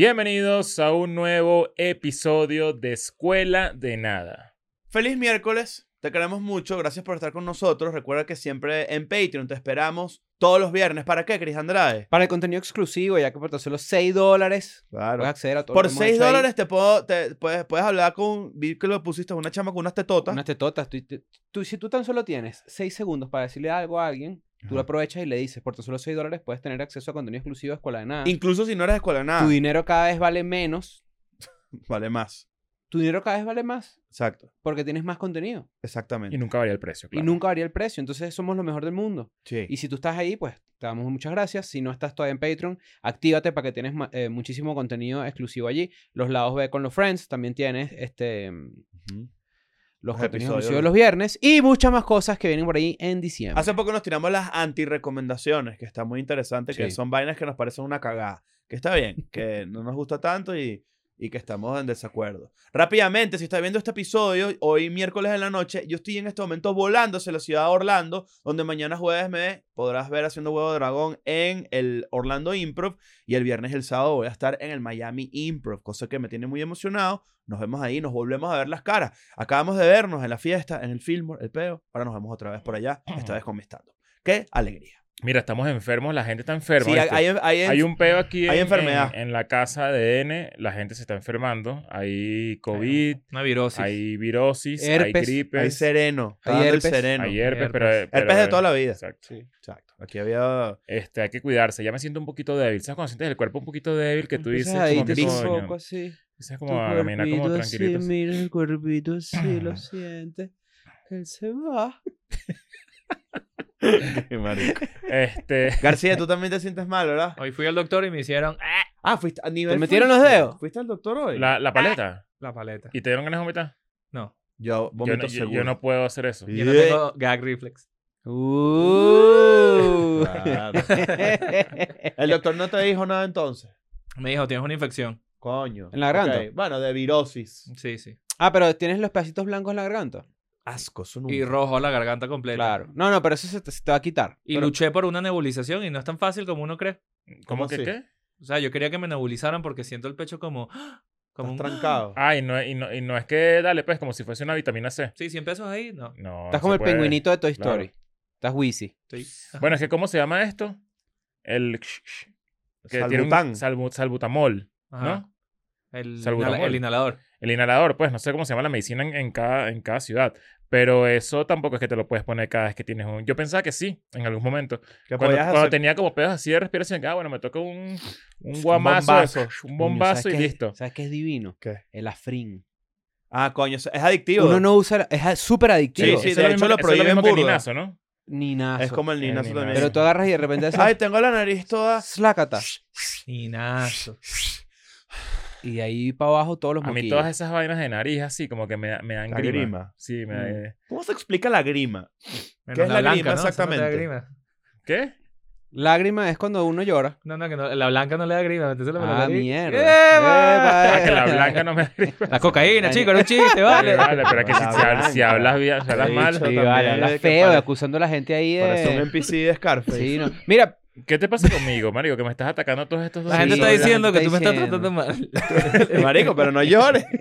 Bienvenidos a un nuevo episodio de Escuela de Nada. Feliz miércoles. Te queremos mucho. Gracias por estar con nosotros. Recuerda que siempre en Patreon te esperamos todos los viernes. ¿Para qué, Cris Andrade? Para el contenido exclusivo, ya que por tan solo 6 dólares Claro. puedes acceder a todo Por lo que hemos 6 hecho ahí. dólares te puedo, te, puedes, puedes hablar con. Vi que lo pusiste una chama con unas tetotas. Unas tetotas. Tú, tú- tú- si tú tan solo tienes 6 segundos para decirle algo a alguien, tú lo aprovechas y le dices, por tan solo 6 dólares puedes tener acceso a contenido exclusivo de Escuela de Nada. Incluso si no eres escuela de nada. Tu dinero cada vez vale menos. Vale más. Tu dinero cada vez vale más Exacto. porque tienes más contenido. Exactamente. Y nunca varía el precio, claro. Y nunca varía el precio. Entonces somos lo mejor del mundo. Sí. Y si tú estás ahí, pues te damos muchas gracias. Si no estás todavía en Patreon, actívate para que tienes eh, muchísimo contenido exclusivo allí. Los lados B con los friends también tienes este mm. Los Los episodios. exclusivos los viernes y muchas más cosas que vienen por ahí en diciembre. Hace poco nos tiramos las anti-recomendaciones, que está muy interesante, que Sí. son vainas que nos parecen una cagada. Que está bien, que no nos gusta tanto y, y que estamos en desacuerdo. Rápidamente, si estás viendo este episodio, hoy miércoles en la noche, yo estoy en este momento volando hacia la ciudad de Orlando, donde mañana jueves me podrás ver haciendo huevo de dragón en el Orlando Improv y el viernes y el sábado voy a estar en el Miami Improv, cosa que me tiene muy emocionado. Nos vemos ahí, nos volvemos a ver las caras. Acabamos de vernos en la fiesta, en el Fillmore, el peo. Ahora nos vemos otra vez por allá, esta vez con mi stand-up. ¡Qué alegría! Mira, estamos enfermos, la gente está enferma. Sí, hay, hay- Hay un peo aquí hay en, enfermedad. en- en la casa de N, la gente se está enfermando. Hay COVID, Una virosis. hay virosis, hay Herpes, gripes, hay sereno. Está Hay dando el herpes. sereno. hay herpes, herpes. pero, pero- Herpes de toda la vida. Exacto. Exacto. Aquí había... Este, hay que cuidarse. Ya me siento un poquito débil. ¿Sabes cuando sientes el cuerpo un poquito débil que tú dices ahí, como te sientes poco así. Dices como a caminar como tranquilito. mira el cuerpito así, lo siente. Él se va. Qué marico. Este, García, tú también te sientes mal, ¿verdad? Hoy fui al doctor y me hicieron ¡ah! Ah, fuiste a nivel... ¿Te metieron los dedos? ¿Fuiste al doctor hoy? la, la paleta. la paleta. ¿Y te dieron ganas de vomitar? No, Yo Yo no, yo- seguro. yo no puedo hacer eso. yo no tengo gag reflex. Uh. Claro. El doctor no te dijo nada entonces. Me dijo, tienes una infección. Coño. ¿En la garganta? Bueno, de virosis. Sí, sí. ah, pero tienes los pedacitos blancos en la garganta. Asco, eso nunca. Y rojo la garganta completa. Claro. No, no, pero eso se te, se te va a quitar. Y Pero- luché por una nebulización y no es tan fácil como uno cree. ¿Cómo ¿Cómo que qué? O sea, yo quería que me nebulizaran porque siento el pecho como... ¡ah! Como un... trancado. Ah, y no, y, no, y no es que dale, pues, como si fuese una vitamina C. Sí, 100 pesos ahí, no. No. Estás como el puede. pingüinito de Toy Claro. Story. Estás Wheezy. Sí. Bueno, es que ¿cómo se llama esto? El... Que tiene Salbután. un salbu- salbutamol, Ajá. ¿no? El, Salbutamol. el inhalador. El inhalador, pues, no sé cómo se llama la medicina en, en cada, en cada ciudad. Pero eso tampoco es que te lo puedes poner cada vez que tienes un... Yo pensaba que sí, en algún momento. ¿Qué Cuando, cuando tenía como pedos así de respiración, que, ah, bueno, me toca un, un guamazo, bombazo. un bombazo ¿sabes y qué- listo. ¿Sabes qué es divino? ¿Qué? El afrin. Ah, coño, es adictivo. Uno no usa... Es súper adictivo. Sí, Eso de hecho mismo lo prohíben linazo, ¿no? Ni Es como el El ninazo ninazo. también. Pero tú agarras y de repente haces... Ay, tengo la nariz toda... Slácata. Inazo. Y de ahí para abajo todos los A mí moquillos. todas esas vainas de nariz así como que me, da- me dan La grima. grima. Sí, me Mm. da- ¿Cómo se explica la grima? Menos ¿Qué es la blanca, grima ¿no? Esa no te da exactamente? grima. ¿Qué? Lágrima es cuando uno llora. No, no, que no, la blanca no le da grima. Entonces la Ah, mierda. ¡Eva! Ah, que la blanca no me da grima. La cocaína, chico, era un chiste, Vale, vale. vale, pero es que si, La si hablas, si blanca. hablas bien, si hablas mal. Sí, vale, hablas feo, acusando a la gente ahí Parece un de... NPC de Scarface. Sí, no. Mira, ¿Qué te pasa conmigo, Mario? Que me estás atacando todos estos dos La gente Sí, está diciendo gente que tú me está estás tratando mal. Marico, pero no llores.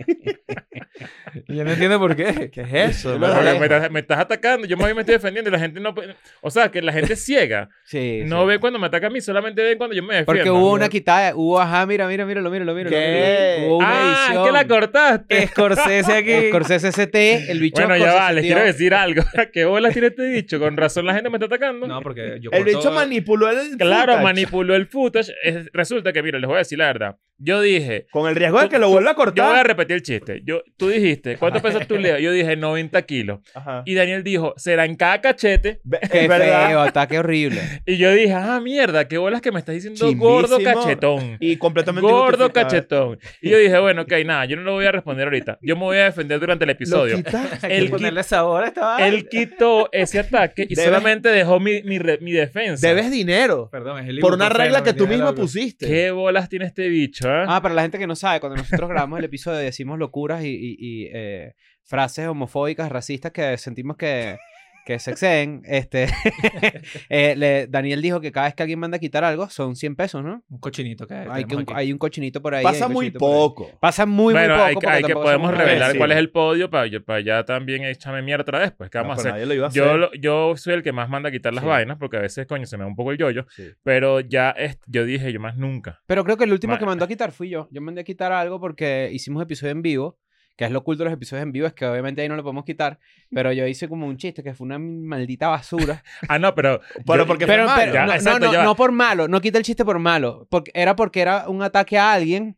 Yo no entiendo por qué. ¿Qué es eso? Marico? me, estás, me estás atacando, yo más bien me estoy defendiendo y la gente no puede- O sea, que la gente ciega. sí, No sí. ve cuando me ataca a mí, solamente ven cuando yo me defiendo. Porque hubo una quitada, hubo, ajá, mira, mira, míralo, míralo, míralo. ¿Qué? míralo. Hubo una Ah, es edición. que la cortaste. Scorsese aquí. Scorsese ST, el bicho Bueno, ya va, les quiero decir algo. ¿Qué bolas tiene este dicho? Con razón la gente me está atacando. No, porque yo El corto- bicho manipuló el Claro, footage. manipuló el footage. Es- resulta que, mira, les voy a decir la verdad. Yo dije, Con el riesgo de que lo vuelva a yo voy a cortar. repetir el chiste. Yo, tú dijiste, ¿cuánto pesas tú, Leo? Yo dije 90 kilos. Ajá. Y Daniel dijo, será en cada cachete. Ve- Qué Es verdad. feo, ataque horrible. Y yo dije, ah, mierda, qué bolas que me estás diciendo gordo Chimbísimo. cachetón. Y completamente Gordo injustificado. cachetón. Y yo dije, bueno, ok, nada, yo no lo voy a responder ahorita. Yo me voy a defender durante el episodio. Hay que El ponerle sabor a esta vaina. Él quitó ese ataque y Debes- solamente dejó mi, mi, re- mi defensa. Debes dinero. Perdón, es el Por una regla que tú loco. pusiste. ¿Qué bolas tiene este bicho, ah? Ah, para la gente que no sabe, cuando nosotros grabamos el episodio decimos locuras y, y- y, eh, frases homofóbicas, racistas que sentimos que, que se exceden, este, eh, le- Daniel dijo que cada vez que alguien manda a quitar algo son 100 pesos, ¿no? Un cochinito que Hay, que un, aquí. hay un cochinito por ahí. Pasa muy poco. Pasa muy, bueno, muy poco. hay, que- porque hay que podemos revelar cuál es el podio para, yo- para ya también échame mierda otra vez. Pues, ¿qué No, vamos pero a hacer? nadie lo a Yo, hacer. lo- yo soy el que más manda a quitar las Sí. vainas porque a veces, coño, se me da un poco el yoyo. Sí. Pero ya es, yo dije, yo más nunca. Pero creo que el último Ma- que mandó a quitar fui yo. Yo mandé a quitar algo porque hicimos episodio en vivo. Que es lo oculto de los episodios en vivo, es que obviamente ahí no lo podemos quitar. Pero yo hice como un chiste que fue una maldita basura. Ah, no, pero. Pero porque pero fue pero malo. Ya, no, exacto, no, no, no por malo, no quita el chiste por malo. Porque, era porque era un ataque a alguien.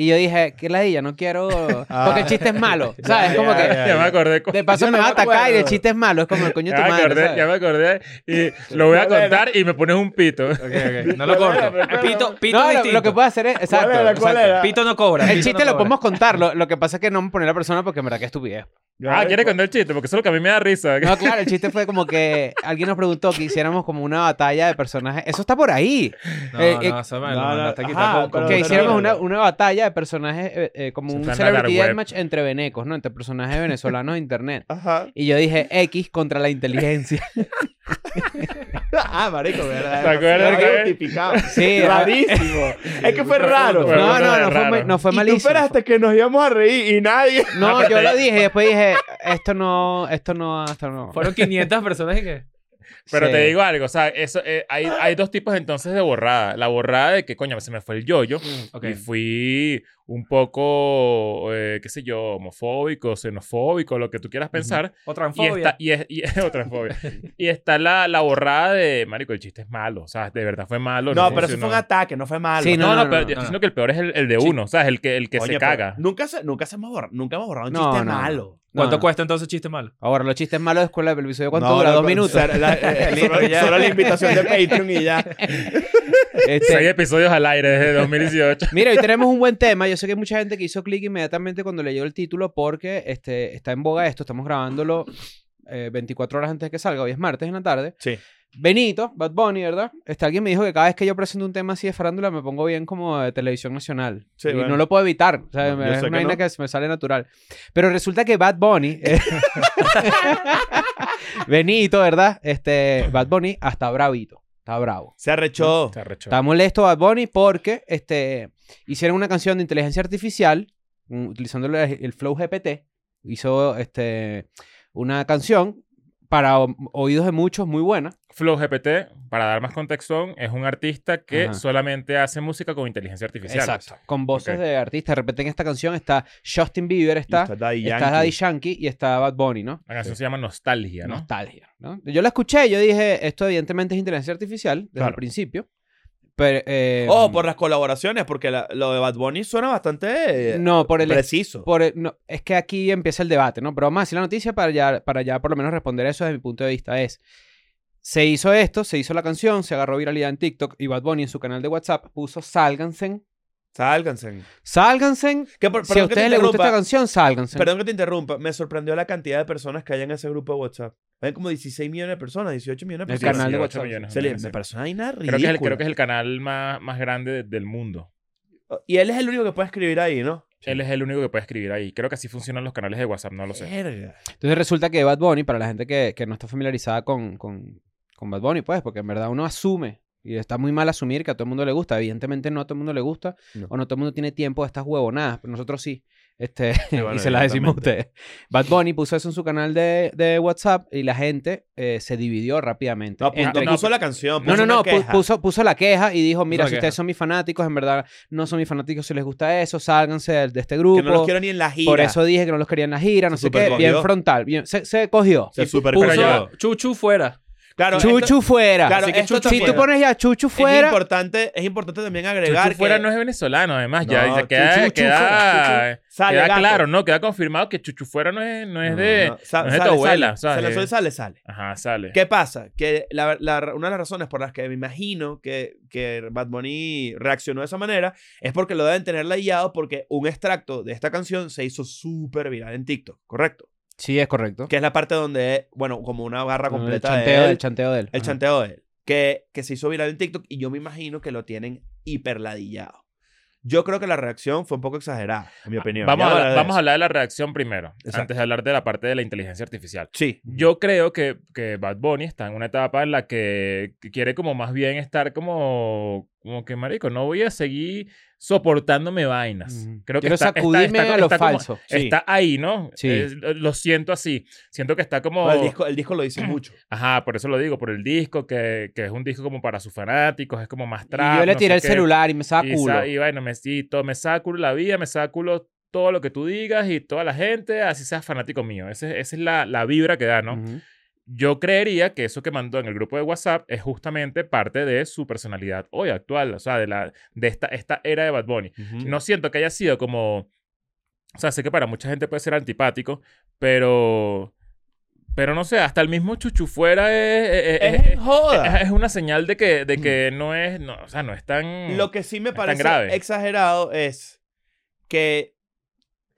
Y yo dije, ¿qué la dilla? No quiero. Porque el chiste es malo. ¿Sabes? Ya, como ya, que. ya. Ya me acordé. De paso me vas a atacar y el chiste es malo. Es como el coño de Ya tu me madre. acordé, ¿sabes? ya me acordé. Y lo voy a contar y me pones un pito. No lo corto. Pito, pito No, lo, distinto. lo que puedo hacer es. Exacto. era? ¿Cuál exacto. era? Pito no cobra. El chiste no lo podemos contar. Lo, lo que pasa es que no me poner la persona porque en verdad que estupidez. Ah, ¿quieres contar el chiste? Porque eso es lo que a mí me da risa. No, claro, el chiste fue como que alguien nos preguntó que hiciéramos como una batalla de personajes. Eso está por ahí. No, Eh, no, eh, eso me no, lo no, mandaste a ajá, quitar con- pero- con- que hiciéramos una batalla de personajes eh, eh, como Se un celebrity deathmatch entre venecos, ¿no? Entre personajes venezolanos de internet. Ajá. Y yo dije X contra la inteligencia. Ah, marico, ¿verdad? ¿Te acuerdas que-. Sí, rarísimo. es que fue raro. No, no, no fue, no fue y tú malísimo. esperaste que nos íbamos a reír y nadie. No, yo lo dije y después dije, esto no, esto no, esto no. Fueron 500 personas y que... Pero Sí. te digo algo, o sea, eso, eh, hay, hay dos tipos entonces de borrada. La borrada de que, coño, se me fue el yoyo Ok. y fui un poco, eh, qué sé yo, homofóbico, xenofóbico, lo que tú quieras pensar. O Y transfobia. está, y es, y, otra fobia. y está la, la borrada de, marico, el chiste es malo. O sea, de verdad fue malo. No, pero eso fue un ataque, no fue malo. Sí, No, no, No, no, pero no, yo no, estoy no. diciendo que el peor es el, el de Sí. uno, ¿sabes? El que, el que Oye, se caga. Nunca, se, nunca, se hemos borrado, nunca hemos borrado un No, chiste malo. ¿Cuánto No. cuesta entonces chiste malo? Ahora, los chistes malos de escuela del episodio, ¿cuánto No, dura? ¿Dos minutos? la- eh, Listo, solo, solo la invitación de Patreon y ya. Este, Seis episodios al aire desde 2018. Mira, hoy tenemos un buen tema. Yo sé que hay mucha gente que hizo clic inmediatamente cuando leyó el título porque este, está en boga esto. Estamos grabándolo eh, 24 horas antes de que salga. Hoy es martes en la tarde. Sí. Benito, Bad Bunny, ¿verdad? Este, alguien me dijo que cada vez que yo presento un tema así de farándula me pongo bien como de televisión nacional. Sí, y bueno. no lo puedo evitar. O sea, No, es una que vaina no. que se me sale natural. Pero resulta que Bad Bunny... eh, Benito, ¿verdad? Este, Bad Bunny hasta bravito. Está bravo. Se arrechó. Se arrechó. Está molesto Bad Bunny porque este, hicieron una canción de inteligencia artificial utilizando el, el Flow GPT. Hizo este, una canción para oídos de muchos muy buena. Flow GPT, para dar más contexto, es un artista que Ajá. solamente hace música con inteligencia artificial. Con voces de artistas. De repente en esta canción está Justin Bieber, Y está, está Daddy está Yankee. Daddy Yankee y está Bad Bunny, ¿no? La canción se llama Nostalgia, ¿no? Nostalgia. ¿no? Yo la escuché y yo dije, esto evidentemente es inteligencia artificial desde el principio. Pero, eh, Oh, por las colaboraciones, porque la- lo de Bad Bunny suena bastante eh, No, por el preciso. Por el- no, es que aquí empieza el debate, ¿no? Pero vamos a decir la noticia para ya, para ya por lo menos responder eso desde mi punto de vista. Es, se hizo esto, se hizo la canción, se agarró viralidad en TikTok y Bad Bunny en su canal de WhatsApp puso sálganse. Sálganse. Sálganse. Que por- Si a perdón que te ustedes les gusta esta canción, sálganse. Perdón que te interrumpa. Me sorprendió la cantidad de personas que hay en ese grupo de WhatsApp. Hay como 16 millones de personas, 18 millones de El personas. canal de 18 WhatsApp. millones, Se le- sí. me parece una vaina Creo que, es el, ridícula. creo que es el canal más, más grande de- del mundo. Y él es el único que puede escribir ahí, ¿no? Él es el único que puede escribir ahí. Creo que así funcionan los canales de WhatsApp, no lo sé. Verga. Entonces resulta que Bad Bunny, para la gente que, que no está familiarizada con, con, con Bad Bunny, pues, porque en verdad uno asume, y está muy mal asumir que a todo el mundo le gusta. Evidentemente no a todo el mundo le gusta, No. o no todo el mundo tiene tiempo de estas huevonadas, pero nosotros sí. Este, bueno, y se las decimos a ustedes. Bad Bunny puso eso en su canal de, de WhatsApp y la gente eh, se dividió rápidamente. No, pu- Entre- no puso la canción. no, puso no, no, queja. puso, puso la queja y dijo, mira, la si ustedes son mis fanáticos, en verdad no son mis fanáticos, si les gusta eso, sálganse de, de este grupo. Que no los quiero ni en la gira. Por eso dije que no los quería en la gira, no Se sé qué. Bien supercogió. frontal. Bien, se, se cogió. Se super puso- Chuchu fuera. Claro, Chuchu esto- fuera. claro, Así que esto Chuchu si también tú pones ya Chuchu Es fuera, importante, es importante también agregar Chuchu fuera que no es venezolano, además. No, ya, ya queda, Chuchu queda- fuera, sale queda claro, ¿no? Queda confirmado que Chuchu fuera no es, no es de, No, sa- no es de tu sale, abuela, sale. y sale, sale. Ajá, sale. ¿Qué pasa? Que la- la- una de las razones por las que me imagino que, que Bad Bunny reaccionó de esa manera es porque lo deben tener guiado porque un extracto de esta canción se hizo súper viral en TikTok, ¿correcto? Sí, es correcto. Que es la parte donde, bueno, como una barra el completa chanteo, de él, el chanteo de él. el Ajá. chanteo de él, que, que se hizo viral en TikTok y yo me imagino que lo tienen hiperladillado. Yo creo que la reacción fue un poco exagerada, en mi opinión. Vamos, a, hablar- de vamos a eso. hablar de la reacción primero, Exacto. antes de hablar de la parte de la inteligencia artificial. Sí. Yo creo que, que Bad Bunny está en una etapa en la que, que quiere como más bien estar como, como que, marico, no voy a seguir soportándome vainas. Ujú. Creo que Quiero está, está- sacudirme está- a lo está como- falso. Sí. Está ahí, ¿no? Sí. Es- lo siento así. Siento que está como... No, el, disco, el disco lo dice mucho. Ajá, por eso lo digo, por el disco, que, que es un disco como para sus fanáticos, es como más trap. y yo le no tiré sé el qué. celular y me Y, culo. sa- y bueno, me, y to- me saculo la vida, me saculo todo lo que tú digas y toda la gente, así seas fanático mío. Ese- esa es la, la vibra que da, ¿no? Yo creería que eso que mandó en el grupo de WhatsApp es justamente parte de su personalidad hoy actual, o sea, de, la, de esta, esta era de Bad Bunny. No siento que haya sido como... O sea, sé que para mucha gente puede ser antipático, pero... Pero no sé, hasta el mismo chuchu fuera es, es- es- Es joda. es- una señal de que, de que no es... No, o sea, no es tan... Lo que sí me parece exagerado es que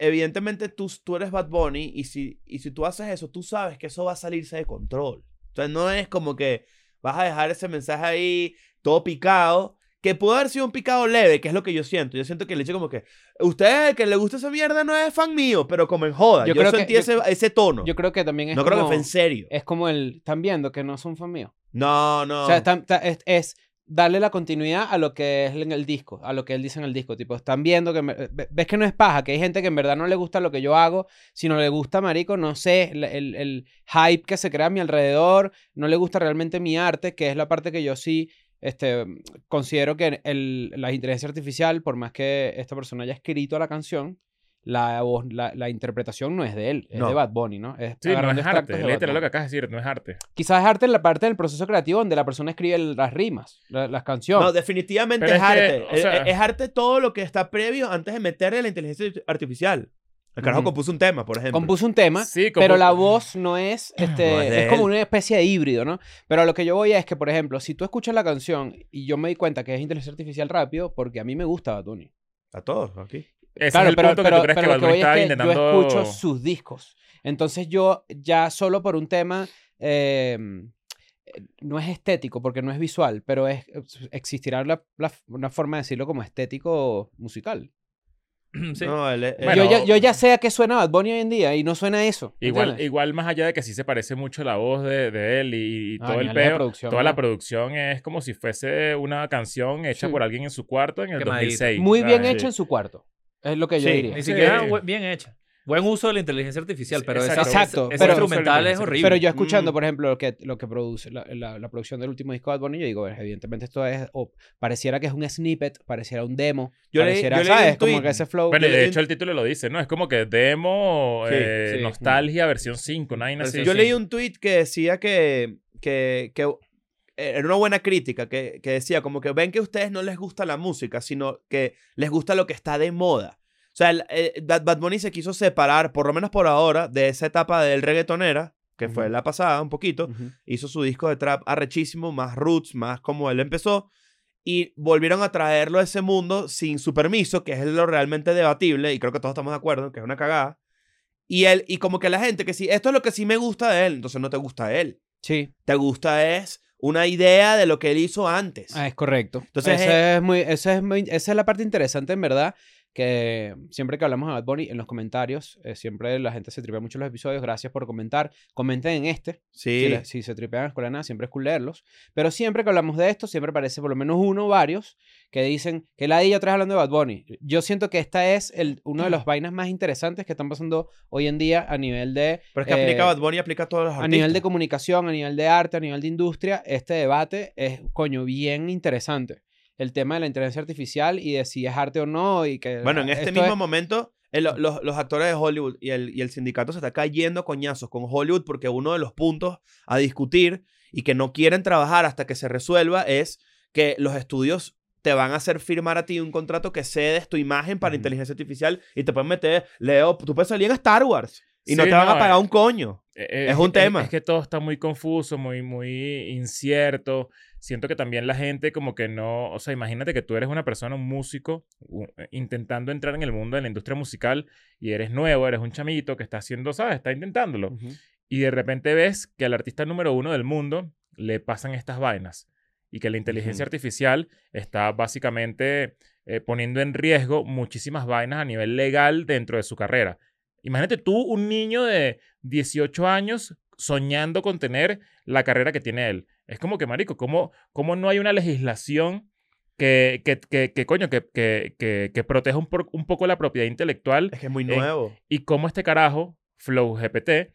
evidentemente tú, tú eres Bad Bunny y si, y si tú haces eso, tú sabes que eso va a salirse de control. Entonces no es como que vas a dejar ese mensaje ahí todo picado, que pudo haber sido un picado leve, que es lo que yo siento. Yo siento que le hecho como que, usted que le gusta esa mierda no es fan mío, pero como en joda. Yo Yo, creo que- sentí yo- ese, ese tono. Yo creo que también es no como... creo que fue en serio. Es como el... Están viendo que no son fan mío. No, no. O sea, es, es darle la continuidad a lo que es en el disco, a lo que él dice en el disco. Tipo, están viendo que... me- ve- ves que no es paja, que hay gente que en verdad no le gusta lo que yo hago, sino le gusta, marico, no sé, el, el- el hype que se crea a mi alrededor, no le gusta realmente mi arte, que es la parte que yo sí... Este, considero que el, la inteligencia artificial, por más que esta persona haya escrito la canción, la, voz, la, la interpretación no es de él, es No. de Bad Bunny, ¿no? Es Sí, no es arte. Literal lo que acabas de decir, no es arte. Quizás es arte en la parte del proceso creativo donde la persona escribe el- las rimas, la- las canciones. No, definitivamente es, es que, arte. o sea- es, es arte todo lo que está previo antes de meterle la inteligencia artificial. El carajo compuso un tema, por ejemplo. Compuso un tema, Sí, pero la voz no es, este, No es como una especie de híbrido, ¿no? Pero a lo que yo voy es que, por ejemplo, si tú escuchas la canción y yo me di cuenta que es inteligencia artificial rápido, porque a mí me gusta Bad Bunny. A todos aquí. Ese claro, es el pero, punto pero, que tú crees pero que lo Bad que Bunny voy estaba es que intentando... yo escucho sus discos. Entonces yo ya solo por un tema eh, no es estético porque no es visual, pero es existirá la- la- una forma de decirlo como estético musical. Sí. No, él es- Bueno, yo, ya, yo ya sé a qué suena Bad Bunny hoy en día y no suena eso. Igual, ¿entiendes? igual más allá de que sí se parece mucho la voz de, de él y, y Ah, todo el producción, toda la ¿no? producción es como si fuese una canción hecha Sí. por alguien en su cuarto en el Quemadito. 2006. Muy ¿sabes? bien hecho en su cuarto. Es lo que yo Sí, diría. Ni siquiera bien hecha. Buen uso de la inteligencia artificial, Sí, pero exacto. esa, Exacto, ese pero- instrumental es horrible. Pero yo escuchando, Mm. por ejemplo, lo que, lo que produce la, la- la producción del último disco de Bad Bunny, yo digo, evidentemente esto es, o pareciera que es un snippet, pareciera un demo, Yo leí- pareciera, yo leí un ¿sabes? Como que ese flow. Bueno, de hecho un- el título lo dice, ¿no? Es como que demo, Sí, eh, sí. nostalgia, versión 5, ¿no? Versión así. Yo leí un tweet que decía que, que, que era una buena crítica, que, que decía como que ven que a ustedes no les gusta la música, sino que les gusta lo que está de moda. O sea, el- eh, Bad Bad Bunny se quiso separar, por lo menos por ahora, de esa etapa del reggaetonera, que fue la pasada un poquito. Hizo su disco de trap arrechísimo, más roots, más como él empezó. Y volvieron a traerlo a ese mundo sin su permiso, que es lo realmente debatible, y creo que todos estamos de acuerdo, que es una cagada. Y él, y como que la gente que sí, esto es lo que sí me gusta de él, entonces no te gusta él. Sí, Te gusta es una idea de lo que él hizo antes. ah, es correcto. Entonces, Ese es muy, ese es muy- esa es la parte interesante, en verdad, que siempre que hablamos de Bad Bunny, en los comentarios, eh, siempre la gente se tripea mucho los episodios. Gracias por comentar. Comenten en este. Si, si se tripean en Escuela de Nada, siempre es cool leerlos. Pero siempre que hablamos de esto, siempre aparece por lo menos uno o varios que dicen que la otra vez hablando de Bad Bunny. Yo siento que esta es el, uno de los vainas más interesantes que están pasando hoy en día a nivel de... Pero es que eh, aplica Bad Bunny aplica a todos los a artistas. nivel de comunicación, a nivel de arte, a nivel de industria, este debate es, coño, bien interesante. El tema de la inteligencia artificial y de si es arte o no y que... Bueno, en este mismo es- momento, el- los, los actores de Hollywood y el, y el sindicato se está cayendo coñazos con Hollywood porque uno de los puntos a discutir y que no quieren trabajar hasta que se resuelva es que los estudios te van a hacer firmar a ti un contrato que cedes tu imagen para inteligencia artificial y te pueden meter, Leo, tú puedes salir en Star Wars y no te van no, a pagar eh, un coño. Eh, Es un tema. Es, que todo está muy confuso, muy, muy incierto. Siento que también la gente como que no, o sea, imagínate que tú eres una persona, un músico, eh, intentando entrar en el mundo de la industria musical y eres nuevo, eres un chamito que está haciendo, ¿sabes? Está intentándolo. Y de repente ves que al artista número uno del mundo le pasan estas vainas. Y que la inteligencia artificial está básicamente eh, poniendo en riesgo muchísimas vainas a nivel legal dentro de su carrera. Imagínate tú, un niño de 18 años soñando con tener la carrera que tiene él. Es como que, marico, ¿cómo, cómo no hay una legislación que, que, que, que coño, que, que, proteja un, por- un poco la propiedad intelectual? Es que es muy Eh, nuevo. Y cómo este carajo, Flow GPT,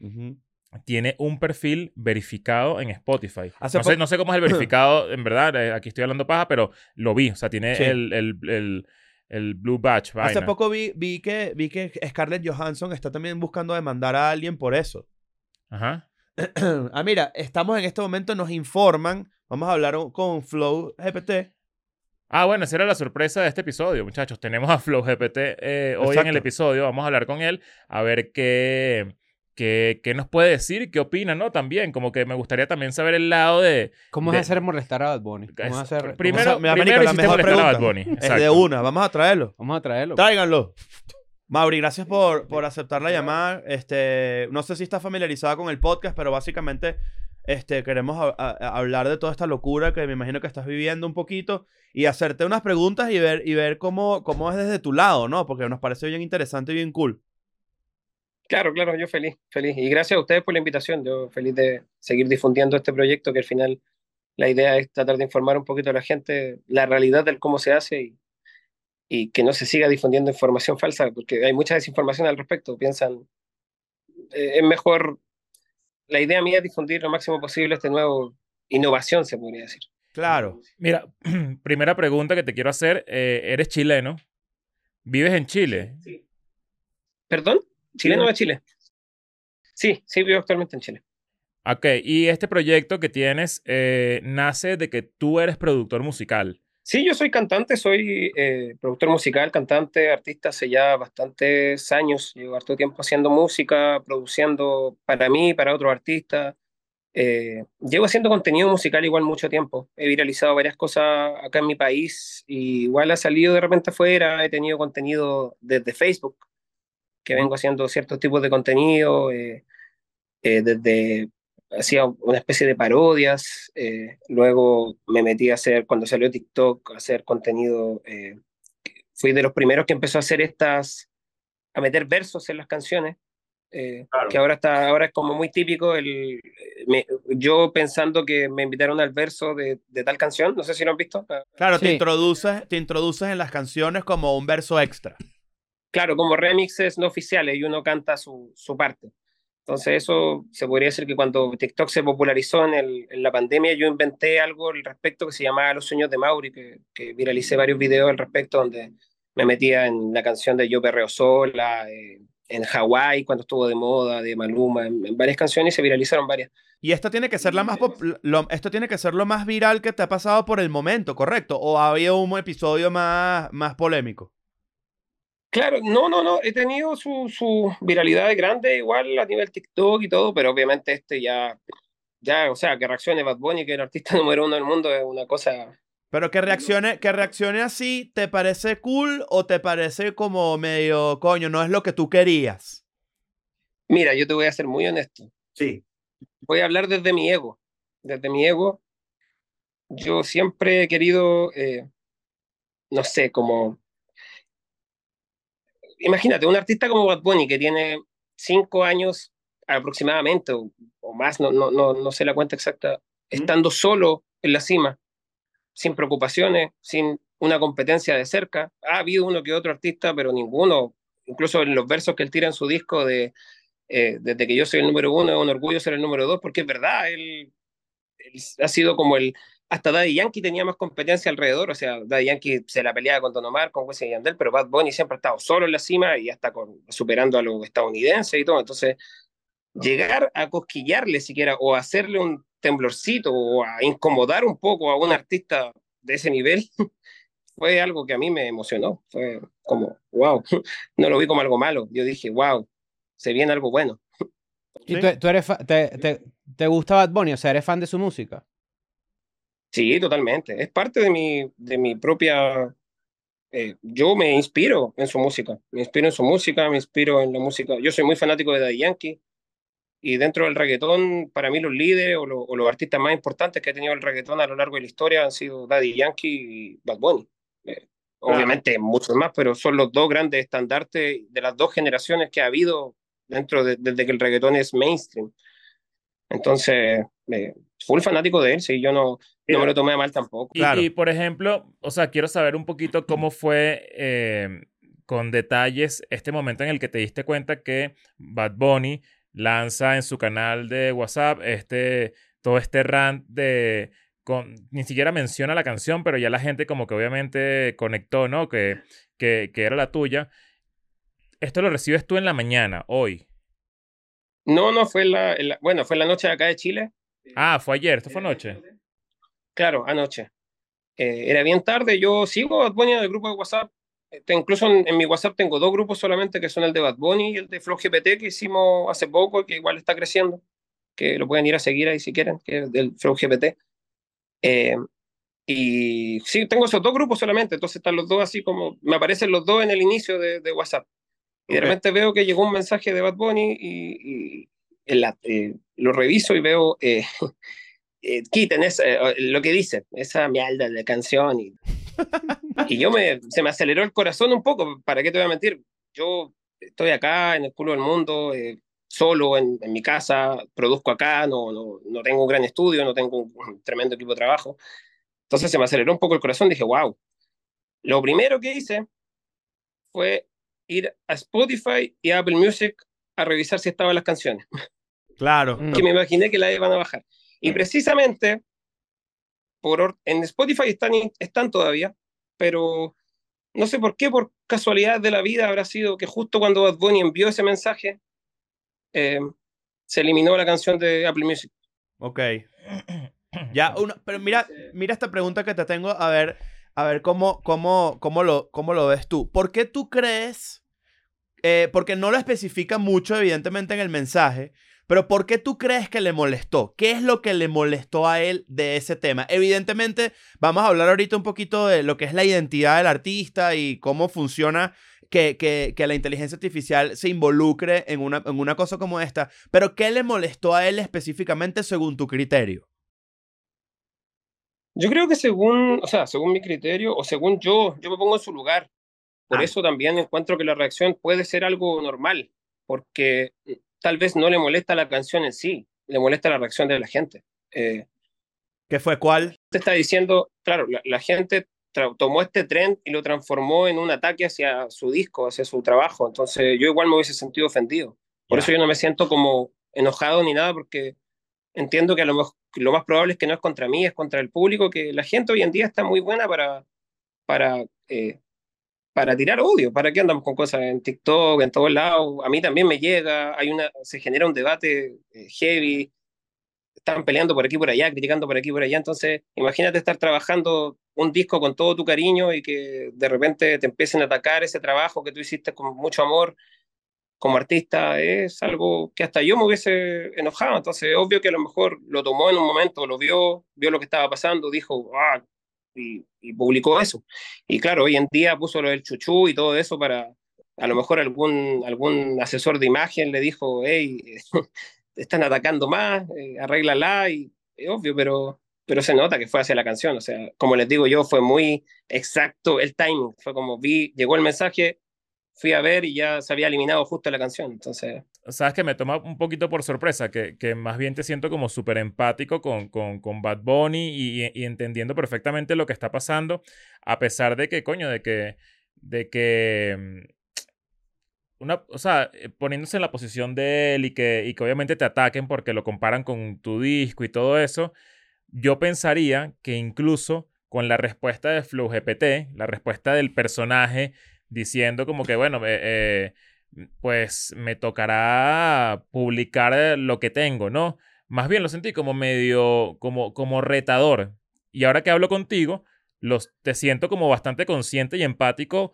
tiene un perfil verificado en Spotify. Hace No sé, no sé cómo es el verificado, en verdad, eh, aquí estoy hablando paja, pero lo vi. O sea, tiene Sí. el, el, el, el Blue Batch. Hace poco vi, vi, que, vi que Scarlett Johansson está también buscando demandar a alguien por eso. Ajá. ah, mira, estamos en este momento, nos informan. Vamos a hablar con Flow GPT. Ah, bueno, esa era la sorpresa de este episodio, muchachos. Tenemos a Flow GPT eh, hoy en Exacto. el episodio. Vamos a hablar con él a ver qué, qué, qué nos puede decir, qué opina, ¿no? También, como que me gustaría también saber el lado de... ¿Cómo de- es hacer molestar a Bad Bunny? ¿Cómo es hacer... cómo primero, Vamos a- mira, primero marico, la hiciste mejor molestar a Bad pregunta. Bunny. Es de Exacto. una, vamos a traerlo. Vamos a traerlo. Tráiganlo. Mauri, gracias por, por aceptar la llamada. Este, no sé si estás familiarizada con el podcast, pero básicamente este, queremos a- a- a hablar de toda esta locura que me imagino que estás viviendo un poquito y hacerte unas preguntas y ver, y ver cómo, cómo es desde tu lado, ¿no? Porque nos parece bien interesante y bien cool. Claro, claro, yo feliz, feliz. Y gracias a ustedes por la invitación. Yo feliz de seguir difundiendo este proyecto que al final la idea es tratar de informar un poquito a la gente la realidad del cómo se hace y, y que no se siga difundiendo información falsa, porque hay mucha desinformación al respecto. Piensan, eh, es mejor, la idea mía es difundir lo máximo posible este nuevo innovación, se podría decir. Claro. Mira, primera pregunta que te quiero hacer. eh, ¿Eres chileno? ¿Vives en Chile? ¿Perdón? ¿Chileno de Chile? Sí, sí, vivo actualmente en Chile. Ok, y este proyecto que tienes eh, nace de que tú eres productor musical. Sí, yo soy cantante, soy eh, productor musical, cantante, artista hace ya bastantes años. Llevo harto tiempo haciendo música, produciendo para mí, para otros artistas. Eh, llevo haciendo contenido musical igual mucho tiempo. He viralizado varias cosas acá en mi país y igual ha salido de repente afuera. He tenido contenido desde Facebook, que vengo haciendo ciertos tipos de contenido, eh, eh, desde hacía una especie de parodias, eh, luego me metí a hacer, cuando salió TikTok, a hacer contenido, eh, fui de los primeros que empezó a hacer estas, a meter versos en las canciones, eh, que ahora está, ahora es como muy típico, el, me- yo pensando que me invitaron al verso de, de tal canción, no sé si lo han visto, Claro, te, introduces, te introduces en las canciones como un verso extra. claro, como remixes no oficiales y uno canta su, su parte. Entonces eso se podría decir que cuando TikTok se popularizó en, el- en la pandemia, yo inventé algo al respecto que se llamaba Los sueños de Mauri, que, que viralicé varios videos al respecto donde me metía en la canción de Yo perreo sola, eh, en Hawái cuando estuvo de moda, de Maluma, en, en varias canciones y se viralizaron varias. Y esta tiene que ser la más lo- esto tiene que ser lo más viral que te ha pasado por el momento, ¿correcto? ¿O había un episodio más, más polémico? Claro, no, no, no, he tenido su, su viralidad grande igual a nivel TikTok y todo, pero obviamente este ya, ya, o sea, que reaccione Bad Bunny, que es el artista número uno del mundo, es una cosa Pero que reaccione, que reaccione así, ¿te parece cool o te parece como medio, coño, no es lo que tú querías? Mira, yo te voy a ser muy honesto. Sí. Voy a hablar desde mi ego. Desde mi ego, yo siempre he querido, eh, no sé, como... Imagínate, un artista como Bad Bunny que tiene cinco años aproximadamente o, o más, no, no, no, no sé la cuenta exacta, estando solo en la cima, sin preocupaciones, sin una competencia de cerca. Ha habido uno que otro artista, pero ninguno, incluso en los versos que él tira en su disco de eh, desde que yo soy el número uno, es un orgullo ser el número dos, porque es verdad, él, él ha sido como el... Hasta Daddy Yankee tenía más competencia alrededor, o sea, Daddy Yankee se la peleaba con Don Omar, con Wisin y Yandel, pero Bad Bunny siempre ha estado solo en la cima y hasta con, superando a los estadounidenses y todo, entonces llegar a cosquillarle siquiera o hacerle un temblorcito o a incomodar un poco a un artista de ese nivel fue algo que a mí me emocionó, fue como, wow, no lo vi como algo malo, yo dije, wow, se viene algo bueno. ¿Y tú, tú eres te, te, te gusta Bad Bunny? O sea, ¿eres fan de su música? Sí, totalmente. Es parte de mi, de mi propia... eh, yo me inspiro en su música. Me inspiro en su música, me inspiro en la música. Yo soy muy fanático de Daddy Yankee. Y dentro del reggaetón, para mí los líderes o, lo- o los artistas más importantes que ha tenido el reggaetón a lo largo de la historia han sido Daddy Yankee y Bad Bunny. Eh, Obviamente muchos más, pero son los dos grandes estandartes de las dos generaciones que ha habido dentro de, desde que el reggaetón es mainstream. Entonces, eh, full fanático de él, sí, yo no, no me lo tomé a mal tampoco. Y, Claro. y, por ejemplo, o sea, quiero saber un poquito cómo fue eh, con detalles este momento en el que te diste cuenta que Bad Bunny lanza en su canal de WhatsApp este, todo este rant de... Con, ni siquiera menciona la canción, pero ya la gente como que obviamente conectó, ¿no? Que, que, que era la tuya. Esto lo recibes tú en la mañana, hoy. No, no, fue la, en la- bueno, fue la noche de acá de Chile, Ah, fue ayer, esto fue anoche. claro, anoche. Eh, era bien tarde, yo sigo a Bad Bunny en el grupo de WhatsApp. Este, incluso en, en mi WhatsApp tengo dos grupos solamente, que son el de Bad Bunny y el de Flow GPT, que hicimos hace poco, que igual está creciendo, que lo pueden ir a seguir ahí si quieren, que es del Flow GPT. Eh, y sí, tengo esos dos grupos solamente, entonces están los dos así como, me aparecen los dos en el inicio de, de WhatsApp. Y de repente veo que llegó un mensaje de Bad Bunny y, la- eh, lo reviso y veo, eh, eh, quiten esa, eh, lo que dice, esa mierda de canción. Y, y yo me, se me aceleró el corazón un poco, ¿para qué te voy a mentir? Yo estoy acá en el culo del mundo, eh, solo en, en mi casa, produzco acá, no, no, no tengo un gran estudio, no tengo un, un tremendo equipo de trabajo. Entonces se me aceleró un poco el corazón, dije, wow. Lo primero que hice fue ir a Spotify y a Apple Music a revisar si estaban las canciones, Claro. Mm. que me imaginé que las iban a bajar. Y precisamente por or- en Spotify están, están todavía, pero no sé por qué, por casualidad de la vida habrá sido que justo cuando Bad Bunny envió ese mensaje, eh, se eliminó la canción de Apple Music. Ok. Ya, uno, pero mira, mira esta pregunta que te tengo, a ver, a ver cómo, cómo, cómo, lo, cómo lo ves tú. ¿Por qué tú crees? eh, porque no lo especifica mucho, evidentemente, en el mensaje, pero ¿por qué tú crees que le molestó? ¿Qué es lo que le molestó a él de ese tema? Evidentemente, vamos a hablar ahorita un poquito de lo que es la identidad del artista y cómo funciona que, que, que la inteligencia artificial se involucre en una, en una cosa como esta. Pero ¿qué le molestó a él específicamente según tu criterio? Yo creo que según, o sea, según mi criterio o según yo, yo me pongo en su lugar. Por Ah. eso también encuentro que la reacción puede ser algo normal, porque tal vez no le molesta la canción en sí, le molesta la reacción de la gente. Eh, ¿Qué fue cuál? te está diciendo, claro, la, la gente tomó este trend y lo transformó en un ataque hacia su disco, hacia su trabajo. Entonces yo igual me hubiese sentido ofendido. Por eso yo no me siento como enojado ni nada, porque entiendo que a lo, mejor, lo más probable es que no es contra mí, es contra el público, que la gente hoy en día está muy buena para, para, eh, para tirar odio. ¿Para qué andamos con cosas en TikTok, en todos lados? A mí también me llega, hay una, se genera un debate eh, heavy, están peleando por aquí por allá, criticando por aquí por allá. Entonces, imagínate estar trabajando un disco con todo tu cariño y que de repente te empiecen a atacar ese trabajo que tú hiciste con mucho amor como artista. Es algo que hasta yo me hubiese enojado. Entonces, obvio que a lo mejor lo tomó en un momento, lo vio, vio lo que estaba pasando, dijo, ah, y, publicó eso. Y claro, hoy en día puso lo del chuchú y todo eso para, a lo mejor algún, algún asesor de imagen le dijo, hey, están atacando más, eh, arréglala, y es obvio, pero, pero se nota que fue hacia la canción, o sea, como les digo yo, fue muy exacto el timing, fue como vi, llegó el mensaje, fui a ver y ya se había eliminado justo la canción, entonces... Sabes que me toma un poquito por sorpresa, que, que más bien te siento como súper empático con, con, con Bad Bunny y, y entendiendo perfectamente lo que está pasando, a pesar de que, coño, de que, de que, mm, una, o sea, eh, poniéndose en la posición de él y que, y que obviamente te ataquen porque lo comparan con tu disco y todo eso, yo pensaría que incluso con la respuesta de Flow GPT, la respuesta del personaje diciendo como que, bueno, eh, eh, pues me tocará publicar eh, lo que tengo, ¿no? Más bien lo sentí como medio, como, como retador. Y ahora que hablo contigo, los, te siento como bastante consciente y empático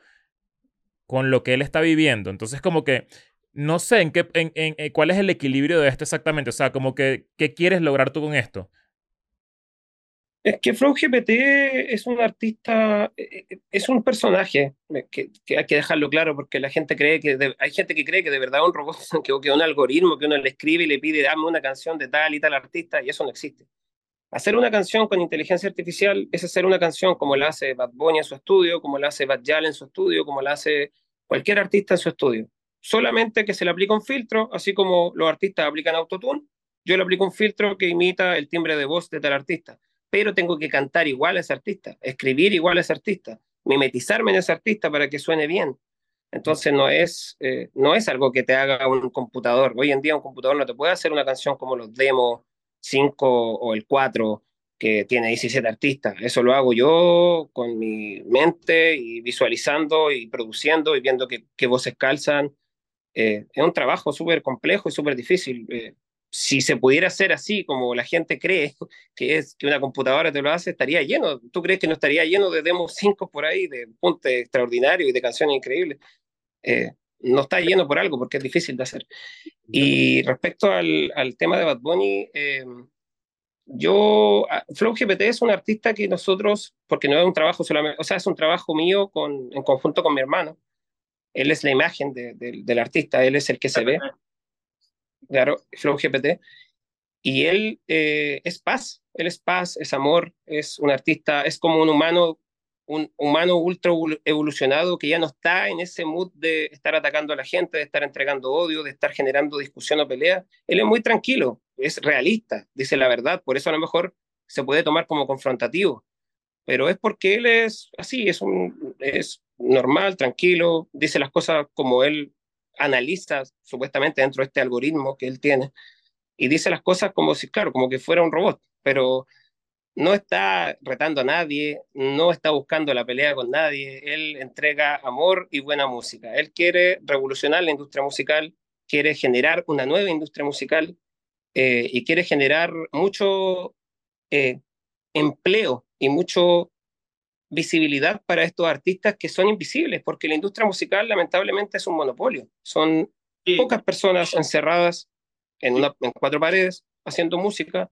con lo que él está viviendo. Entonces, como que no sé en qué, en, en- en cuál es el equilibrio de esto exactamente. O sea, como que, ¿qué quieres lograr tú con esto? Es que Flow GPT es un artista, eh, eh, es un personaje, eh, que, hay que dejarlo claro, porque la gente cree que, hay gente que cree que de verdad un robot, que, que un algoritmo que uno le escribe y le pide, dame una canción de tal y tal artista, y eso no existe. Hacer una canción con inteligencia artificial es hacer una canción como la hace Bad Bunny en su estudio, como la hace Bad Yal en su estudio, como la hace cualquier artista en su estudio. Solamente que se le aplica un filtro, así como los artistas aplican autotune, yo le aplico un filtro que imita el timbre de voz de tal artista, pero tengo que cantar igual a ese artista, escribir igual a ese artista, mimetizarme en ese artista para que suene bien. Entonces no es, eh, no es algo que te haga un computador. Hoy en día un computador no te puede hacer una canción como los demos 5 o el 4 que tiene 17 artistas. Eso lo hago yo con mi mente y visualizando y produciendo y viendo qué, voces calzan. Eh, es un trabajo súper complejo y súper difícil. Eh, si se pudiera hacer así como la gente cree que es que una computadora te lo hace, estaría lleno. ¿Tú crees que no estaría lleno de demos 5 por ahí, de puntes extraordinarios y de canciones increíbles? Eh, no está lleno por algo, porque es difícil de hacer. Y respecto al, al tema de Bad Bunny, eh, yo, ah, Flow GPT es un artista que nosotros, porque no es un trabajo solamente, o sea, es un trabajo mío con, en conjunto con mi hermano. Él es la imagen de, de, del artista, él es el que se ve. Claro, Flow GPT. Y él eh, es paz, él es paz, es amor, es un artista, es como un humano un humano ultra evolucionado que ya no está en ese mood de estar atacando a la gente, de estar entregando odio, de estar generando discusión o pelea. Él es muy tranquilo, es realista, dice la verdad, por eso a lo mejor se puede tomar como confrontativo, pero es porque él es así, es, un, es normal, tranquilo, dice las cosas como él analiza supuestamente dentro de este algoritmo que él tiene y dice las cosas como si, claro, como que fuera un robot, pero no está retando a nadie, no está buscando la pelea con nadie, él entrega amor y buena música. Él quiere revolucionar la industria musical, quiere generar una nueva industria musical eh, y quiere generar mucho eh, empleo y mucho visibilidad para estos artistas que son invisibles, porque la industria musical lamentablemente es un monopolio. Son pocas personas encerradas en, una, en cuatro paredes haciendo música